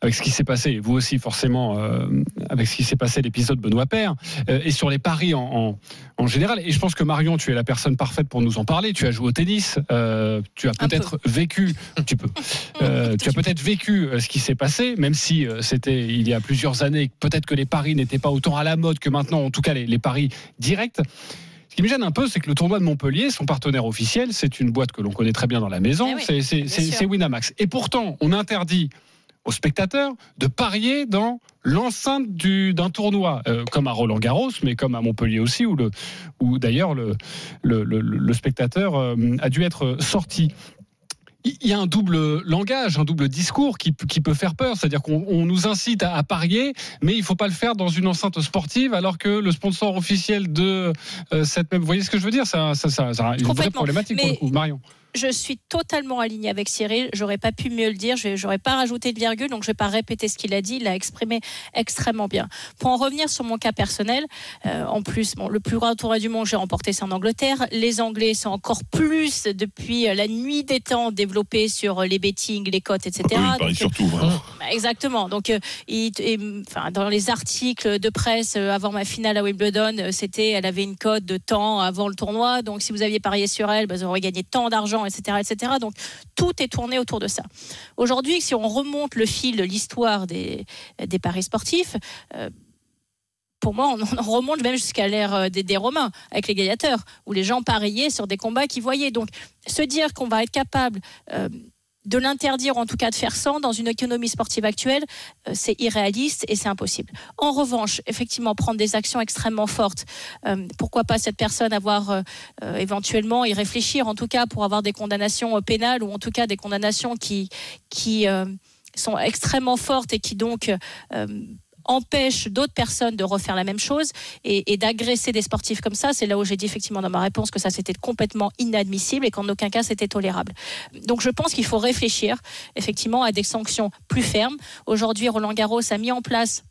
Speaker 3: avec ce qui s'est passé, vous aussi forcément, euh, avec ce qui s'est passé l'épisode Benoît Père, euh, et sur les paris en, en, en général. Et je pense que Marion, tu es la personne parfaite pour nous en parler. Tu as joué au tennis, euh, tu as peut-être vécu, tu peux, euh, tu as peut-être vécu ce qui s'est passé, même si c'était il y a plusieurs années. Peut-être que les paris n'étaient pas autant à la mode que maintenant, en tout cas les, les paris directs. Ce qui me gêne un peu, c'est que le tournoi de Montpellier, son partenaire officiel, c'est une boîte que l'on connaît très bien dans la maison,
Speaker 4: Eh oui,
Speaker 3: c'est- Winamax. Et pourtant, on interdit aux spectateurs de parier dans l'enceinte du- d'un tournoi, euh, comme à Roland Garros, mais comme à Montpellier aussi, où, le- où d'ailleurs le, le, le- le spectateur euh, a dû être sorti. Il y a un double langage, un double discours qui, qui peut faire peur. C'est-à-dire qu'on on nous incite à, à parier, mais il ne faut pas le faire dans une enceinte sportive, alors que le sponsor officiel de euh, cette même. Vous voyez ce que je veux dire? Ça, ça, ça, ça a une vraie problématique pour
Speaker 4: Mais-
Speaker 3: le coup. Marion.
Speaker 4: Je suis totalement alignée avec Cyril. J'aurais pas pu mieux le dire. Je n'aurais pas rajouté de virgule, donc je vais pas répéter ce qu'il a dit. Il l'a exprimé extrêmement bien. Pour en revenir sur mon cas personnel, euh, en plus, bon, le plus grand tournoi du monde que j'ai remporté, c'est en Angleterre. Les Anglais sont encore plus depuis euh, la nuit des temps développés sur euh, les bettings, les cotes, etc.
Speaker 6: Ah oui,
Speaker 4: Donc,
Speaker 6: surtout. hein.
Speaker 4: bah, Exactement. Donc, euh, il- et, enfin, dans les articles de presse euh, avant ma finale à Wimbledon, c'était, elle avait une cote de temps avant le tournoi. Donc, si vous aviez parié sur elle, bah, vous auriez gagné tant d'argent, etc.. Donc, tout est tourné autour de ça. Aujourd'hui, si on remonte le fil de l'histoire des, paris sportifs. euh, pour moi, on on remonte même jusqu'à l'ère euh, des, des Romains, avec les gladiateurs, où les gens pariaient sur des combats qu'ils voyaient. Donc, se dire qu'on va être capable euh, de l'interdire, en tout cas de faire sans, dans une économie sportive actuelle, euh, c'est irréaliste et c'est impossible. En revanche, effectivement, prendre des actions extrêmement fortes, euh, pourquoi pas cette personne avoir euh, éventuellement y réfléchir, en tout cas pour avoir des condamnations pénales ou en tout cas des condamnations qui, sont extrêmement fortes et qui donc empêchent d'autres personnes de refaire la même chose et, et d'agresser des sportifs comme ça. C'est là où j'ai dit effectivement dans ma réponse que ça c'était complètement inadmissible et qu'en aucun cas c'était tolérable. Donc je pense qu'il faut réfléchir effectivement à des sanctions plus fermes. Aujourd'hui, Roland Garros a mis en place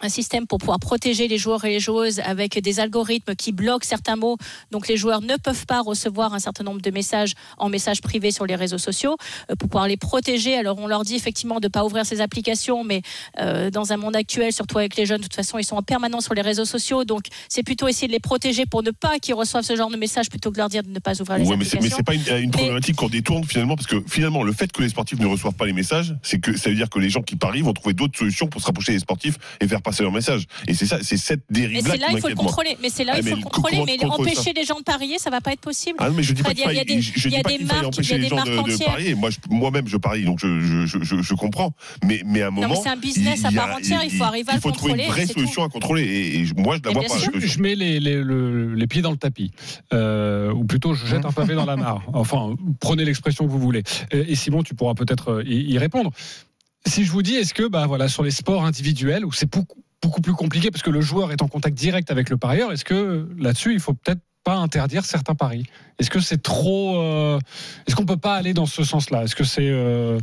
Speaker 4: un système pour pouvoir protéger les joueurs et les joueuses avec des algorithmes qui bloquent certains mots. Donc les joueurs ne peuvent pas recevoir un certain nombre de messages en messages privés sur les réseaux sociaux euh, pour pouvoir les protéger. Alors on leur dit effectivement de ne pas ouvrir ces applications, mais euh, dans un monde actuel, surtout avec les jeunes, de toute façon, ils sont en permanence sur les réseaux sociaux. Donc c'est plutôt essayer de les protéger pour ne pas qu'ils reçoivent ce genre de messages plutôt que de leur dire de ne pas ouvrir les
Speaker 6: Ouais, mais
Speaker 4: applications.
Speaker 6: mais c'est pas une, une problématique qu'on détourne finalement, parce que finalement, le fait que les sportifs ne reçoivent pas les messages, c'est que ça veut dire que les gens qui parient vont trouver d'autres solutions pour se rapprocher des sportifs et faire passer leurs messages. Et c'est ça, c'est cette
Speaker 4: Mais
Speaker 6: dérive-là
Speaker 4: c'est là
Speaker 6: qui
Speaker 4: il faut le contrôler. Mais c'est là
Speaker 6: Ah,
Speaker 4: il
Speaker 6: mais
Speaker 4: faut le
Speaker 6: co-
Speaker 4: contrôler. Mais empêcher les gens de parier, ça va pas être possible.
Speaker 6: Ah non, mais je dis pas qu'il
Speaker 4: il des- il marques, il
Speaker 6: empêcher les gens de, parier. Moi-même, je parie, donc je, je, je, je- je comprends. Mais, mais à un moment,
Speaker 4: mais c'est un business à
Speaker 6: il
Speaker 4: part entière, il faut arriver à
Speaker 6: il
Speaker 4: le
Speaker 6: faut trouver une
Speaker 4: contrôler,
Speaker 6: vraie solution à contrôler. Et, moi, je la
Speaker 4: Mais
Speaker 6: vois pas. la.
Speaker 3: Je mets les, les, le- les pieds dans le tapis, Euh, ou plutôt je jette un pavé dans la mare. Enfin, prenez l'expression que vous voulez. Et, Simon, tu pourras peut-être euh, y répondre. Si je vous dis, est-ce que bah, voilà, sur les sports individuels, où c'est beaucoup, plus compliqué parce que le joueur est en contact direct avec le parieur, est-ce que là-dessus, il faut peut-être pas interdire certains paris? Est-ce que c'est trop euh, Est-ce qu'on peut pas aller dans ce sens-là? Est-ce que c'est euh,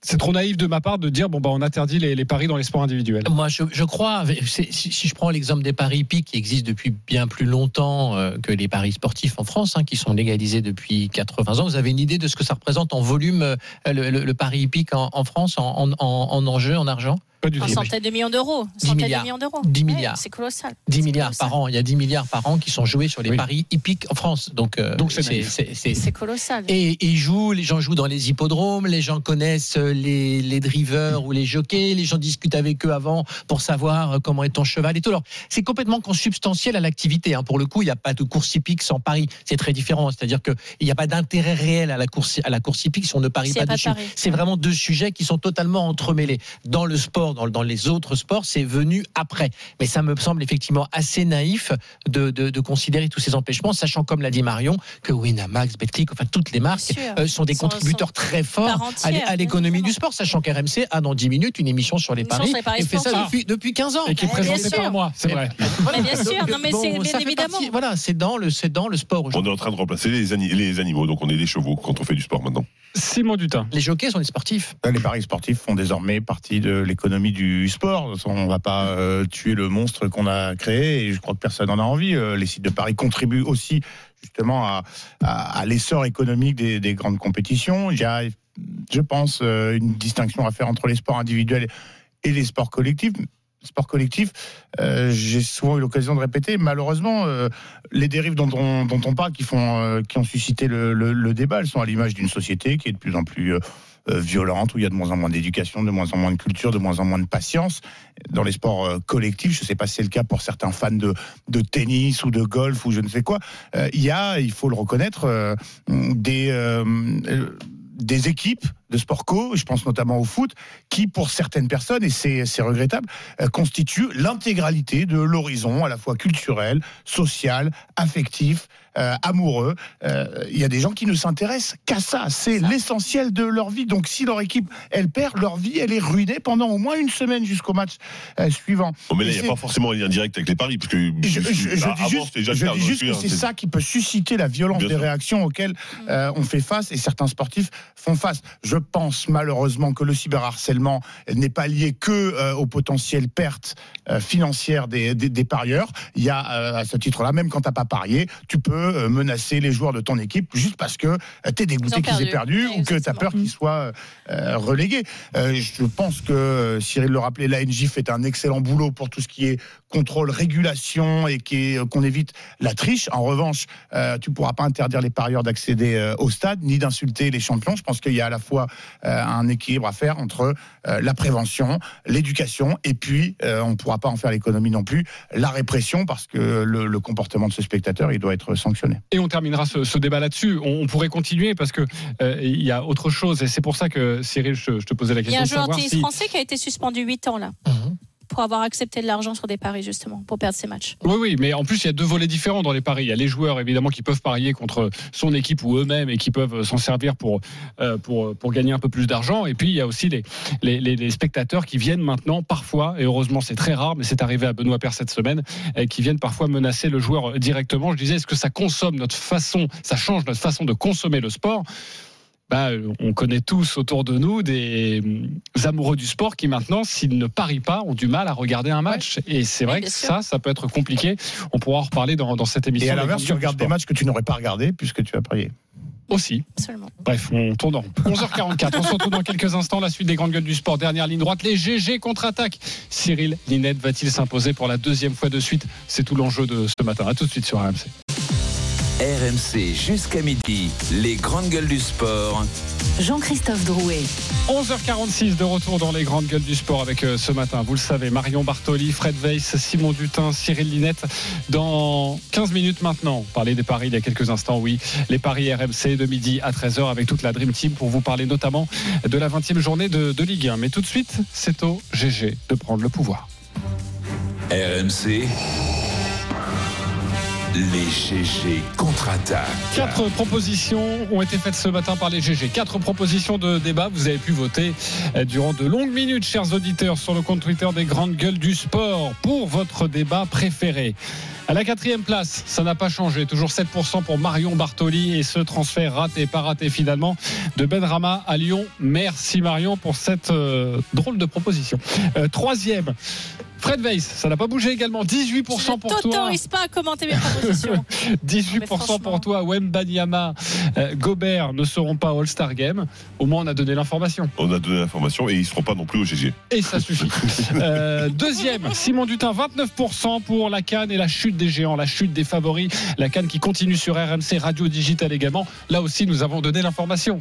Speaker 3: c'est trop naïf de ma part de dire bon bah on interdit les, paris dans les sports individuels.
Speaker 7: Moi, je, crois. Si, je prends l'exemple des paris hippiques qui existent depuis bien plus longtemps euh, que les paris sportifs en France, hein, qui sont légalisés depuis 80 ans, vous avez une idée de ce que ça représente en volume euh, le, le- le pari hippique en, France, en, en, en argent?
Speaker 3: Pas du
Speaker 4: En centaines de millions d'euros.
Speaker 7: 10
Speaker 4: Centaines
Speaker 7: milliards.
Speaker 4: de millions d'euros.
Speaker 7: 10
Speaker 4: Ouais,
Speaker 7: milliards.
Speaker 4: C'est colossal.
Speaker 7: 10
Speaker 4: C'est
Speaker 7: milliards
Speaker 4: colossal.
Speaker 7: par an. Il y a 10 milliards par an qui sont joués sur les
Speaker 3: Oui.
Speaker 7: paris hippiques en France. Donc, euh,
Speaker 3: Donc c'est
Speaker 4: colossal.
Speaker 7: Et et ils jouent, les gens jouent dans les hippodromes, les gens connaissent euh, les, les drivers ou les jockeys, les gens discutent avec eux avant pour savoir euh, comment est ton cheval et tout. Alors, c'est complètement consubstantiel à l'activité. hein. Pour le coup, il n'y a pas de course hippique sans pari. C'est très différent. C'est-à-dire qu'il n'y a pas d'intérêt réel à la course, à la course hippique si on ne parie pas
Speaker 4: pas de
Speaker 7: dessus. C'est vraiment deux sujets qui sont totalement entremêlés. Dans le sport, dans, dans les autres sports, c'est venu après. Mais ça me semble effectivement assez naïf de, de- de considérer tous ces empêchements, sachant, comme l'a dit Marion, que Winamax, Betclic, enfin toutes les marques euh, sont des
Speaker 4: Sont-
Speaker 7: contributeurs très forts à l'é-
Speaker 4: entière,
Speaker 7: à l'économie du sport, sachant qu'RMC a dans 10 minutes une émission sur les paris
Speaker 4: sur les paris
Speaker 7: et fait ça depuis, depuis 15 ans.
Speaker 3: Et qui est
Speaker 4: Bien
Speaker 3: présenté
Speaker 4: sûr.
Speaker 3: par moi, c'est vrai.
Speaker 4: Mais bien sûr, non, mais c'est bien évidemment.
Speaker 7: partie- voilà, c'est dans le, c'est dans le sport
Speaker 6: On est en train de remplacer les, ani- les animaux, donc on est des chevaux quand on fait du sport maintenant.
Speaker 3: Simon Dutin.
Speaker 7: Les jockeys sont des sportifs.
Speaker 5: Les paris sportifs font désormais partie de l'économie du sport. On va pas euh, tuer le monstre qu'on a créé et je crois que personne n'en a envie. Euh, les sites de paris contribuent aussi justement à, l'essor économique des, des grandes compétitions. Il y a, je pense, euh, une distinction à faire entre les sports individuels et les sports collectifs. Sport collectif, euh, j'ai souvent eu l'occasion de répéter, malheureusement, les dérives dont on, parle, qui, font, qui ont suscité le, le- débat, elles sont à l'image d'une société qui est de plus en plus violente, où il y a de moins en moins d'éducation, de moins en moins de culture, de moins en moins de patience. Dans les sports euh, collectifs, je ne sais pas si c'est le cas pour certains fans de, de tennis ou de golf ou je ne sais quoi, euh, il y a, il faut le reconnaître, euh, des, euh, euh, des équipes de sport co, je pense notamment au foot, qui pour certaines personnes, et c'est regrettable, euh, constituent l'intégralité de l'horizon à la fois culturel, social, affectif, euh, amoureux. Euh, Il y a des gens qui ne s'intéressent qu'à ça. C'est l'essentiel de leur vie. Donc si leur équipe, elle perd, leur vie, elle est ruinée pendant au moins une semaine jusqu'au match suivant.
Speaker 6: Bon, mais là, il n'y a pas forcément un lien direct avec les paris, parce que
Speaker 5: je, je- je
Speaker 6: bah,
Speaker 5: dis juste,
Speaker 6: déjà
Speaker 5: je dis que
Speaker 6: hein,
Speaker 5: c'est ça qui peut susciter la violence
Speaker 6: Bien
Speaker 5: des
Speaker 6: sûr.
Speaker 5: réactions auxquelles on fait face et certains sportifs font face. Je pense malheureusement que le cyberharcèlement n'est pas lié que euh, aux potentielles pertes euh, financières des, des- des parieurs. Il y a euh, à ce titre-là, même quand tu n'as pas parié, tu peux euh, menacer les joueurs de ton équipe juste parce que tu es dégoûté qu'ils aient perdu ou que tu as peur qu'ils soient relégués. Je pense que Cyril le rappelait, l'ANJ fait un excellent boulot pour tout ce qui est contrôle, régulation et qu'on évite la triche. En revanche, tu pourras pas interdire les parieurs d'accéder au stade ni d'insulter les champions. Je pense qu'il y a à la fois un équilibre à faire entre la prévention, l'éducation et puis on ne pourra pas en faire l'économie non plus, la répression parce que le, le comportement de ce spectateur il doit être sanctionné.
Speaker 3: Et on terminera ce, ce débat là-dessus. On, on pourrait continuer parce que euh, il y a autre chose et c'est pour ça que Cyril, je, je te posais la
Speaker 4: Il y a
Speaker 3: question
Speaker 4: un
Speaker 3: de
Speaker 4: joueur de
Speaker 3: savoir
Speaker 4: tennis
Speaker 3: si
Speaker 4: français qui a été suspendu 8 ans là. Pour avoir accepté de l'argent sur des paris justement, pour perdre ses matchs.
Speaker 3: Oui, oui, mais en plus, il y a deux volets différents dans les paris. Il y a les joueurs, évidemment, qui peuvent parier contre son équipe ou eux-mêmes et qui peuvent s'en servir pour, euh, pour, pour gagner un peu plus d'argent. Et puis, il y a aussi les, les, spectateurs qui viennent maintenant, parfois, et heureusement, c'est très rare, mais c'est arrivé à Benoît Père cette semaine, euh, qui viennent parfois menacer le joueur directement. Je disais, est-ce que ça consomme notre façon, ça change notre façon de consommer le sport? Bah, on connaît tous autour de nous des euh, amoureux du sport qui maintenant, s'ils ne parient pas, ont du mal à regarder un match. Et c'est vrai que
Speaker 4: sûr.
Speaker 3: ça, ça peut être compliqué. On pourra en reparler dans, dans cette émission.
Speaker 5: Et à l'inverse, tu regardes des matchs que tu n'aurais pas regardé puisque tu as parié.
Speaker 3: Aussi.
Speaker 4: Absolument.
Speaker 3: Bref, on tourne en rond. 11h44. on se retrouve dans quelques instants. La suite des grandes gueules du sport. Dernière ligne droite. Les GG contre-attaque. Cyril Linette va-t-il s'imposer pour la deuxième fois de suite? C'est tout l'enjeu de ce matin. À tout de suite sur RMC.
Speaker 2: RMC jusqu'à midi, les grandes gueules du sport.
Speaker 1: Jean-Christophe Drouet.
Speaker 3: 11h46 de retour dans les grandes gueules du sport avec euh, ce matin, vous le savez, Marion Bartoli, Fred Weiss, Simon Dutin, Cyril Linette. Dans 15 minutes maintenant, on parlait des paris il y a quelques instants, oui, les paris RMC de midi à 13h avec toute la Dream Team pour vous parler notamment de la 20e journée de, de Ligue 1. Mais tout de suite, c'est au GG de prendre le pouvoir.
Speaker 2: RMC, les GG contre-attaque.
Speaker 3: Quatre propositions ont été faites ce matin par les GG. Quatre propositions de débat. Vous avez pu voter euh, durant de longues minutes, chers auditeurs, sur le compte Twitter des grandes gueules du sport pour votre débat préféré. À la quatrième place, ça n'a pas changé. Toujours 7% pour Marion Bartoli et ce transfert raté, pas raté finalement, de Benrama à Lyon. Merci Marion pour cette euh, drôle de proposition. Euh, troisième. Fred Weiss, ça n'a pas bougé également. 18% pour
Speaker 4: Je
Speaker 3: toi.
Speaker 4: t'autorise pas à commenter mes propositions.
Speaker 3: 18% pour toi. Wembanyama, euh, Gobert ne seront pas All-Star Game. Au moins, on a donné l'information.
Speaker 6: On a donné l'information et ils seront pas non plus au GG.
Speaker 3: Et ça suffit. Euh, deuxième, Simon Dutin, 29% pour la Cannes et la chute des géants, la chute des favoris. La Cannes qui continue sur RMC Radio Digital également. Là aussi, nous avons donné l'information.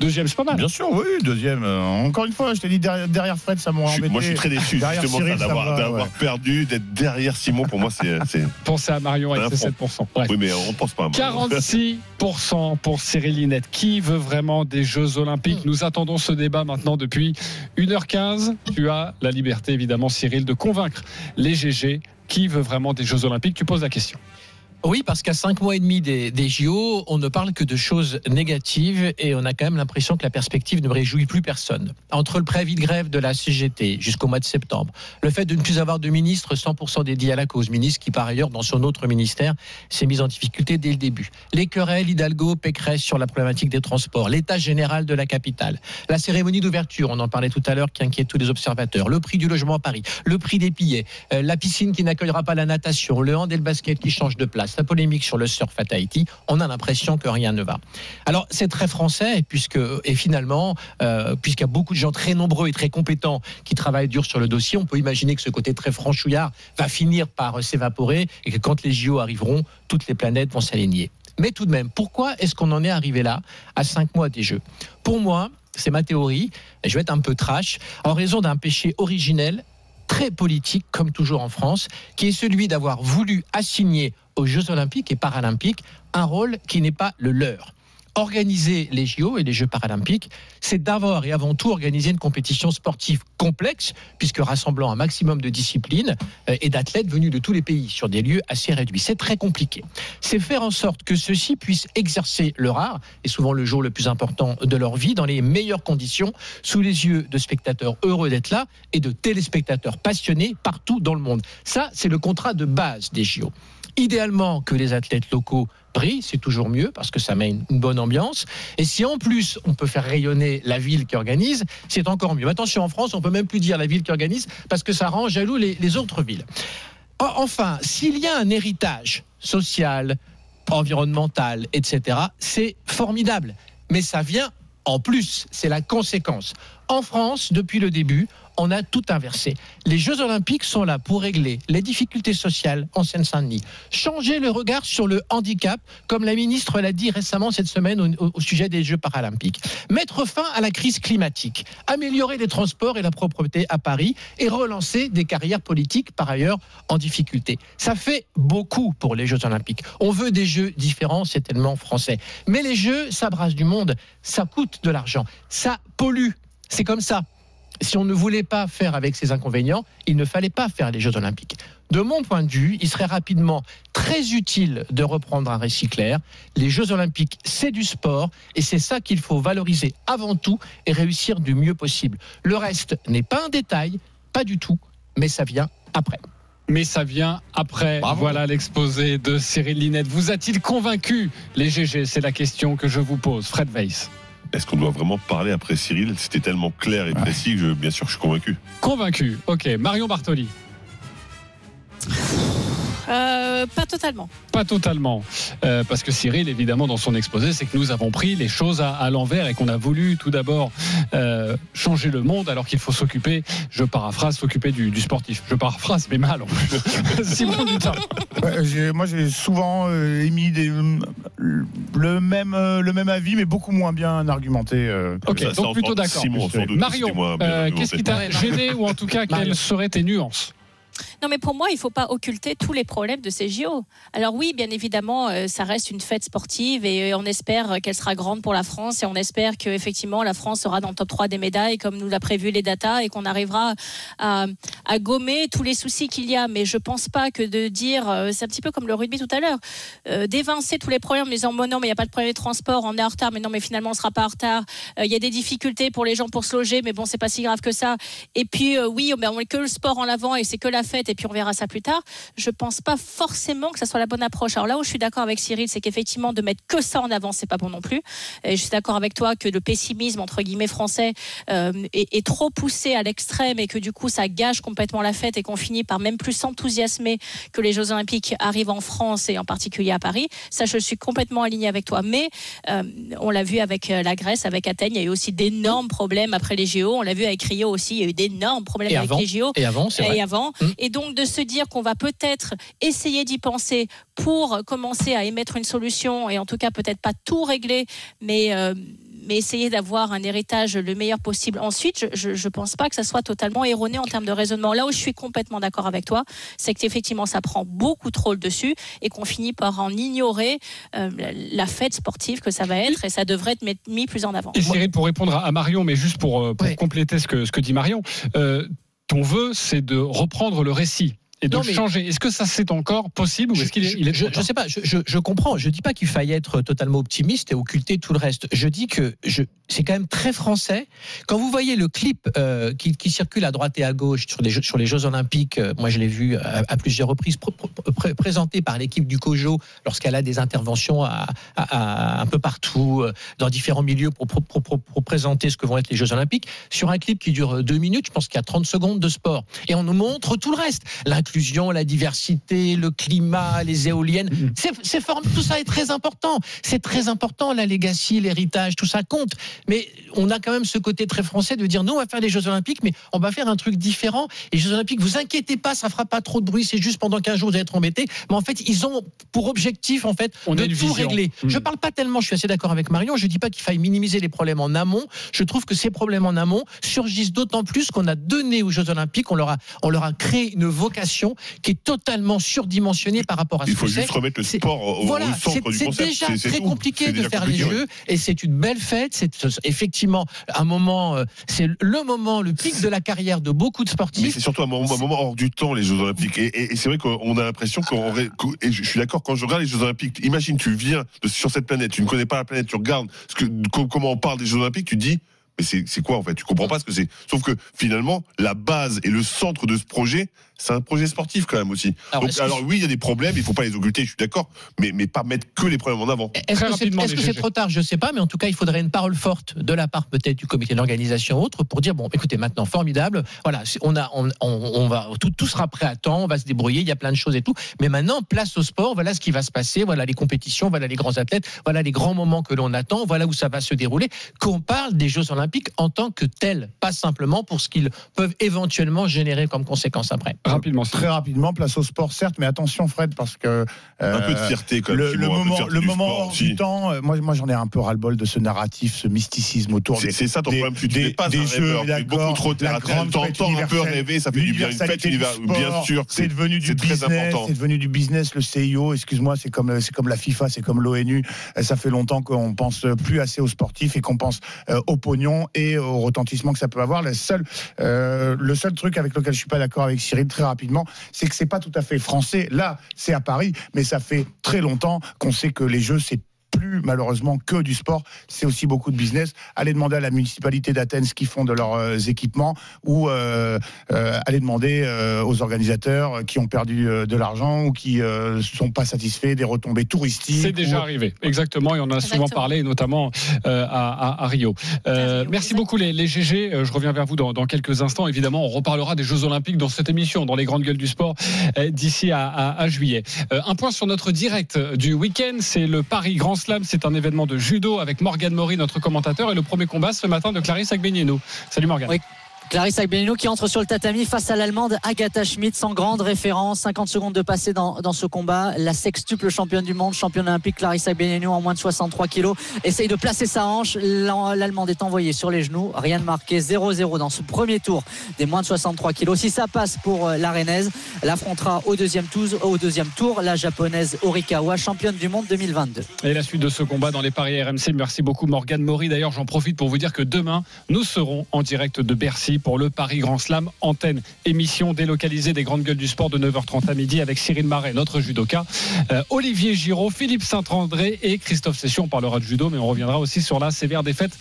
Speaker 3: Deuxième, c'est pas mal.
Speaker 5: Bien sûr, oui, deuxième. Euh, encore une fois, je t'ai dit derrière, derrière Fred, ça
Speaker 6: suis-
Speaker 5: embêté.
Speaker 6: moi, je suis très déçu
Speaker 5: Derrière
Speaker 6: justement d'avoir
Speaker 5: ouais.
Speaker 6: perdu, d'être derrière Simon. Pour moi, c'est.
Speaker 3: Pensez à Marion avec ses
Speaker 6: front.
Speaker 3: 7%. Bref.
Speaker 6: Oui, mais on ne pense pas. à Marion.
Speaker 3: 46% pour Cyril Linette. Qui veut vraiment des Jeux Olympiques? Nous attendons ce débat maintenant depuis 1h15. Tu as la liberté, évidemment, Cyril, de convaincre les GG. Qui veut vraiment des Jeux Olympiques Tu poses la question.
Speaker 7: Oui, parce qu'à cinq mois et demi des, JO, on ne parle que de choses négatives et on a quand même l'impression que la perspective ne réjouit plus personne. Entre le préavis de grève de la CGT jusqu'au mois de septembre, le fait de ne plus avoir de ministre 100% dédié à la cause, ministre qui par ailleurs dans son autre ministère s'est mis en difficulté dès le début, les querelles Hidalgo, Pécresse sur la problématique des transports, l'état général de la capitale, la cérémonie d'ouverture, on en parlait tout à l'heure, qui inquiète tous les observateurs, le prix du logement à Paris, le prix des billets, euh, la piscine qui n'accueillera pas la natation, le hand et le basket qui changent de place, la polémique sur le surf à Tahiti, on a l'impression que rien ne va. Alors c'est très français puisque et finalement euh, puisqu'il y a beaucoup de gens très nombreux et très compétents qui travaillent dur sur le dossier, on peut imaginer que ce côté très franchouillard va finir par s'évaporer et que quand les JO arriveront, toutes les planètes vont s'aligner. Mais tout de même, pourquoi est-ce qu'on en est arrivé là à cinq mois des Jeux? Pour moi, c'est ma théorie, je vais être un peu trash, en raison d'un péché originel très politique, comme toujours en France, qui est celui d'avoir voulu assigner aux Jeux Olympiques et Paralympiques un rôle qui n'est pas le leur. Organiser les JO et les Jeux paralympiques, c'est d'abord et avant tout organiser une compétition sportive complexe, puisque rassemblant un maximum de disciplines euh, et d'athlètes venus de tous les pays sur des lieux assez réduits. C'est très compliqué. C'est faire en sorte que ceux-ci puissent exercer leur art, et souvent le jour le plus important de leur vie, dans les meilleures conditions, sous les yeux de spectateurs heureux d'être là et de téléspectateurs passionnés partout dans le monde. Ça, c'est le contrat de base des JO. Idéalement que les athlètes locaux brillent, c'est toujours mieux parce que ça met une bonne ambiance. Et si en plus on peut faire rayonner la ville qui organise, c'est encore mieux. Attention, en France, on peut même plus dire la ville qui organise parce que ça rend jaloux les, autres villes. En- Enfin, s'il y a un héritage social, environnemental, etc., c'est formidable. Mais ça vient en plus, c'est la conséquence. En France, depuis le début, on a tout inversé. Les Jeux Olympiques sont là pour régler les difficultés sociales en Seine-Saint-Denis, changer le regard sur le handicap, comme la ministre l'a dit récemment cette semaine au, sujet des Jeux paralympiques, mettre fin à la crise climatique, améliorer les transports et la propreté à Paris et relancer des carrières politiques par ailleurs en difficulté. Ça fait beaucoup pour les Jeux Olympiques. On veut des Jeux différents, c'est tellement français. Mais les Jeux, ça brasse du monde, ça coûte de l'argent, ça pollue. C'est comme ça si on ne voulait pas faire avec ces inconvénients, il ne fallait pas faire les Jeux Olympiques. De mon point de vue, il serait rapidement très utile de reprendre un récit clair. Les Jeux Olympiques, c'est du sport et c'est ça qu'il faut valoriser avant tout et réussir du mieux possible. Le reste n'est pas un détail, pas du tout, mais ça vient après.
Speaker 3: Mais ça vient après. Voilà l'exposé de Cyril Linette. Vous a-t-il convaincu les GG C'est la question que je vous pose. Fred Weiss.
Speaker 6: Est-ce qu'on doit vraiment parler après Cyril? C'était tellement clair et précis que je- bien sûr je suis convaincu.
Speaker 3: Convaincu. Ok. Marion Bartoli.
Speaker 4: Euh, pas totalement.
Speaker 3: Pas totalement. Euh, parce que Cyril, évidemment, dans son exposé, c'est que nous avons pris les choses à, à l'envers et qu'on a voulu tout d'abord euh, changer le monde alors qu'il faut s'occuper, je paraphrase, s'occuper du, du sportif. Je paraphrase, mais mal en plus. Simon Dutin.
Speaker 5: Ouais, moi, j'ai souvent euh, émis des- le, même, euh, le même avis, mais beaucoup moins bien argumenté. euh,
Speaker 3: Ok,
Speaker 5: ça.
Speaker 3: donc plutôt d'accord. Marion, euh, qu'est-ce qui t'a gêné ou en tout cas quelles seraient tes nuances?
Speaker 4: Non, mais pour moi, il ne faut pas occulter tous les problèmes de ces JO. Alors oui, bien évidemment, euh, ça reste une fête sportive et euh, on espère qu'elle sera grande pour la France et on espère qu'effectivement la France sera dans le top 3 des médailles comme nous l'a prévu les datas et qu'on arrivera à, gommer tous les soucis qu'il y a. Mais je pense pas que de dire, euh, c'est un petit peu comme le rugby tout à l'heure, euh, d'évincer tous les problèmes en disant, bon, non, mais il n'y a pas de problème de transport, on est en retard, mais non, mais finalement on sera pas en retard. Euh, Il y a des difficultés pour les gens pour se loger, mais bon, c'est pas si grave que ça. Et puis euh, oui, on met que le sport en avant et c'est que la fête et puis on verra ça plus tard. Je pense pas forcément que ça soit la bonne approche. Alors là où je suis d'accord avec Cyril, c'est qu'effectivement de mettre que ça en avant, c'est pas bon non plus. Et je suis d'accord avec toi que le pessimisme entre guillemets français euh, est, est, trop poussé à l'extrême et que du coup ça gâche complètement la fête et qu'on finit par même plus s'enthousiasmer que les Jeux Olympiques arrivent en France et en particulier à Paris. Ça, je suis complètement aligné avec toi. Mais euh, on l'a vu avec euh, la Grèce, avec Athènes, il y a eu aussi d'énormes problèmes après les JO. On l'a vu avec Rio aussi, il y a eu d'énormes problèmes
Speaker 7: Et
Speaker 4: avec
Speaker 7: avant.
Speaker 4: les JO.
Speaker 7: Et avant, c'est
Speaker 4: Et
Speaker 7: vrai.
Speaker 4: avant.
Speaker 7: Hum.
Speaker 4: Et donc de se dire qu'on va peut-être essayer d'y penser pour commencer à émettre une solution et en tout cas peut-être pas tout régler, mais euh, mais essayer d'avoir un héritage le meilleur possible. Ensuite, je ne pense pas que ça soit totalement erroné en termes de raisonnement. Là où je suis complètement d'accord avec toi, c'est qu'effectivement, ça prend beaucoup trop le dessus et qu'on finit par en ignorer euh, la, fête sportive que ça va être et ça devrait être mis plus en avant.
Speaker 3: Et Cyril, pour répondre à Marion, mais juste pour, euh, pour compléter ce que, ce que dit Marion, euh, ton vœu, c'est de reprendre le récit et de
Speaker 7: Non,
Speaker 3: changer. Est-ce que ça c'est encore possible ou est-ce qu'il est, il est
Speaker 7: je, je sais pas, je, je, je comprends. Je dis pas qu'il faille être totalement optimiste et occulter tout le reste. Je dis que je, c'est quand même très français. Quand vous voyez le clip euh, qui, qui circule à droite et à gauche sur les Jeux, sur les Jeux Olympiques, euh, moi je l'ai vu à, à plusieurs reprises pr- pr- pr- présenté par l'équipe du COJO lorsqu'elle a des interventions à, à- à- un peu partout euh, dans différents milieux pour, pour, pour- pour- pour présenter ce que vont être les Jeux Olympiques. Sur un clip qui dure deux minutes, je pense qu'il y a 30 secondes de sport et on nous montre tout le reste, l'inclusion, la diversité, le climat, les éoliennes. C'est, c'est tout ça est très important. C'est très important, la legacy, l'héritage, tout ça compte. Mais on a quand même ce côté très français de dire, nous, on va faire les Jeux Olympiques, mais on va faire un truc différent. Et les Jeux Olympiques, vous inquiétez pas, ça fera pas trop de bruit, c'est juste pendant 15 jours, vous allez être embêtés. Mais en fait, ils ont pour objectif, en fait,
Speaker 3: On
Speaker 7: de tout
Speaker 3: vision.
Speaker 7: régler.
Speaker 3: Mm.
Speaker 7: Je parle pas tellement, je suis assez d'accord avec Marion, je dis pas qu'il faille minimiser les problèmes en amont. Je trouve que ces problèmes en amont surgissent d'autant plus qu'on a donné aux Jeux Olympiques, on leur a, on leur a créé une vocation qui est totalement surdimensionnée par rapport à ce
Speaker 6: Il faut
Speaker 7: que
Speaker 6: juste remettre le sport au,
Speaker 7: voilà, c'est
Speaker 6: centre du concept.
Speaker 7: déjà
Speaker 6: C'est- c'est
Speaker 7: très
Speaker 6: tout.
Speaker 7: compliqué de
Speaker 6: déjà
Speaker 7: faire les jeux et c'est une belle fête. C'est effectivement un moment, euh, c'est le moment, le pic de la carrière de beaucoup de
Speaker 6: Mais
Speaker 7: sportifs.
Speaker 6: c'est surtout un moment, un moment hors du temps, les Jeux Olympiques. Et, et- et c'est vrai qu'on a l'impression qu'on. qu'au- Et je suis d'accord, quand je regarde les Jeux Olympiques, imagine, tu viens de, sur cette planète, tu ne connais pas la planète, tu regardes ce que, co- comment on parle des Jeux Olympiques, tu dis. Mais c'est quoi en fait? Tu comprends pas ce que c'est? Sauf que finalement, la base et le centre de ce projet, c'est un projet sportif quand même aussi.
Speaker 7: Alors,
Speaker 6: Donc, oui, il y a des problèmes, il faut pas les occulter, je suis d'accord, mais, mais pas mettre que les problèmes en avant.
Speaker 7: Est-ce que c'est trop tard? Je ne sais pas, mais en tout cas, il faudrait une parole forte de la part peut-être du comité d'organisation ou autre pour dire bon, écoutez, maintenant, formidable, voilà, on a, on, on- on va, tout, tout sera prêt à temps, on va se débrouiller, il y a plein de choses et tout, mais maintenant, place au sport, voilà ce qui va se passer, voilà les compétitions, voilà les grands athlètes, voilà les grands moments que l'on attend, voilà où ça va se dérouler, qu'on parle des Jeux Olympiques en tant que tels, pas simplement pour ce qu'ils peuvent éventuellement générer comme conséquence après.
Speaker 3: Rapidement,
Speaker 5: Très rapidement, place au sport, certes, mais attention, Fred, parce que.
Speaker 6: Un peu de
Speaker 5: euh,
Speaker 6: fierté quand même.
Speaker 5: Le, le
Speaker 6: de
Speaker 5: moment, le
Speaker 6: du
Speaker 5: moment
Speaker 6: sport
Speaker 5: hors du temps, euh, moi, moi j'en ai un peu ras-le-bol de ce narratif, ce mysticisme autour
Speaker 6: C'est
Speaker 5: des,
Speaker 6: c'est ça ton
Speaker 5: des-
Speaker 6: problème, tu
Speaker 5: des-
Speaker 6: n'es pas
Speaker 5: des
Speaker 6: un
Speaker 5: jeux,
Speaker 6: rêveur, beaucoup trop
Speaker 5: la
Speaker 6: à terre,
Speaker 5: grande fête
Speaker 6: t'entends un peu rêver, ça fait du bien, une fête universelle, bien sûr,
Speaker 5: c'est devenu du business, c'est devenu du business, le CIO, excuse-moi, c'est comme, c'est comme la FIFA, c'est comme l'ONU, Euh, ça fait longtemps qu'on pense plus assez aux sportifs et qu'on pense euh, au et au retentissement que ça peut avoir. Le seul, euh, le seul truc avec lequel je suis pas d'accord avec Cyril très rapidement, c'est que c'est pas tout à fait français. Là, c'est à Paris, mais ça fait très longtemps qu'on sait que les jeux, c'est plus malheureusement que du sport, c'est aussi beaucoup de business. Allez demander à la municipalité d'Athènes ce qu'ils font de leurs euh, équipements ou euh, euh, allez demander euh, aux organisateurs qui ont perdu de l'argent ou qui ne sont pas satisfaits des retombées touristiques.
Speaker 3: C'est déjà
Speaker 5: ou-
Speaker 3: arrivé, exactement, et on en a souvent parlé, notamment euh, à, à- à Rio. Euh, merci beaucoup les, les GG, je reviens vers vous dans, dans quelques instants. Évidemment, on reparlera des Jeux Olympiques dans cette émission, dans les grandes gueules du sport, d'ici à, à- à juillet. Euh, un point sur notre direct du week-end, c'est le Paris Grand C'est un événement de judo avec Morgane Maury, notre commentateur, et le premier combat ce matin de Clarisse Agbenienou. Salut Morgane.
Speaker 17: Oui. Clarisse Agbenino qui entre sur le tatami face à l'Allemande Agatha Schmidt, sans grande référence. 50 secondes de passé dans, ce combat. La sextuple championne du monde, championne olympique Clarisse Agbenino en moins de 63 kilos, essaye de placer sa hanche. L'Allemande est envoyée sur les genoux. Rien de marqué. 0-0 dans ce premier tour des moins de 63 kilos. Si ça passe pour euh, la Rennaise, elle affrontera au deuxième, tour, au deuxième tour la japonaise Orikawa, championne du monde 2022.
Speaker 3: Et la suite de ce combat dans les paris RMC. Merci beaucoup Morgane Maury. D'ailleurs, j'en profite pour vous dire que demain, nous serons en direct de Bercy. Pour le Paris Grand Slam antenne émission délocalisée des grandes gueules du sport de 9h30 à midi avec Cyril Marais, notre judoka, euh, Olivier Giraud, Philippe Saint-André et Christophe Session. On parlera de judo, mais on reviendra aussi sur la sévère défaite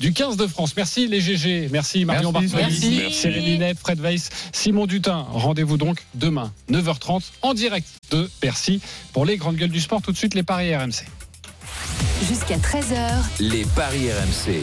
Speaker 3: du 15 de France. Merci les GG, merci Marion Bartoli,
Speaker 4: Merci.
Speaker 3: Cyril Linette, Fred Weiss, Simon Dutin. Rendez-vous donc demain, 9h30, en direct de Bercy pour les grandes gueules du sport. Tout de suite, les paris RMC.
Speaker 1: Jusqu'à 13h,
Speaker 2: Les paris RMC.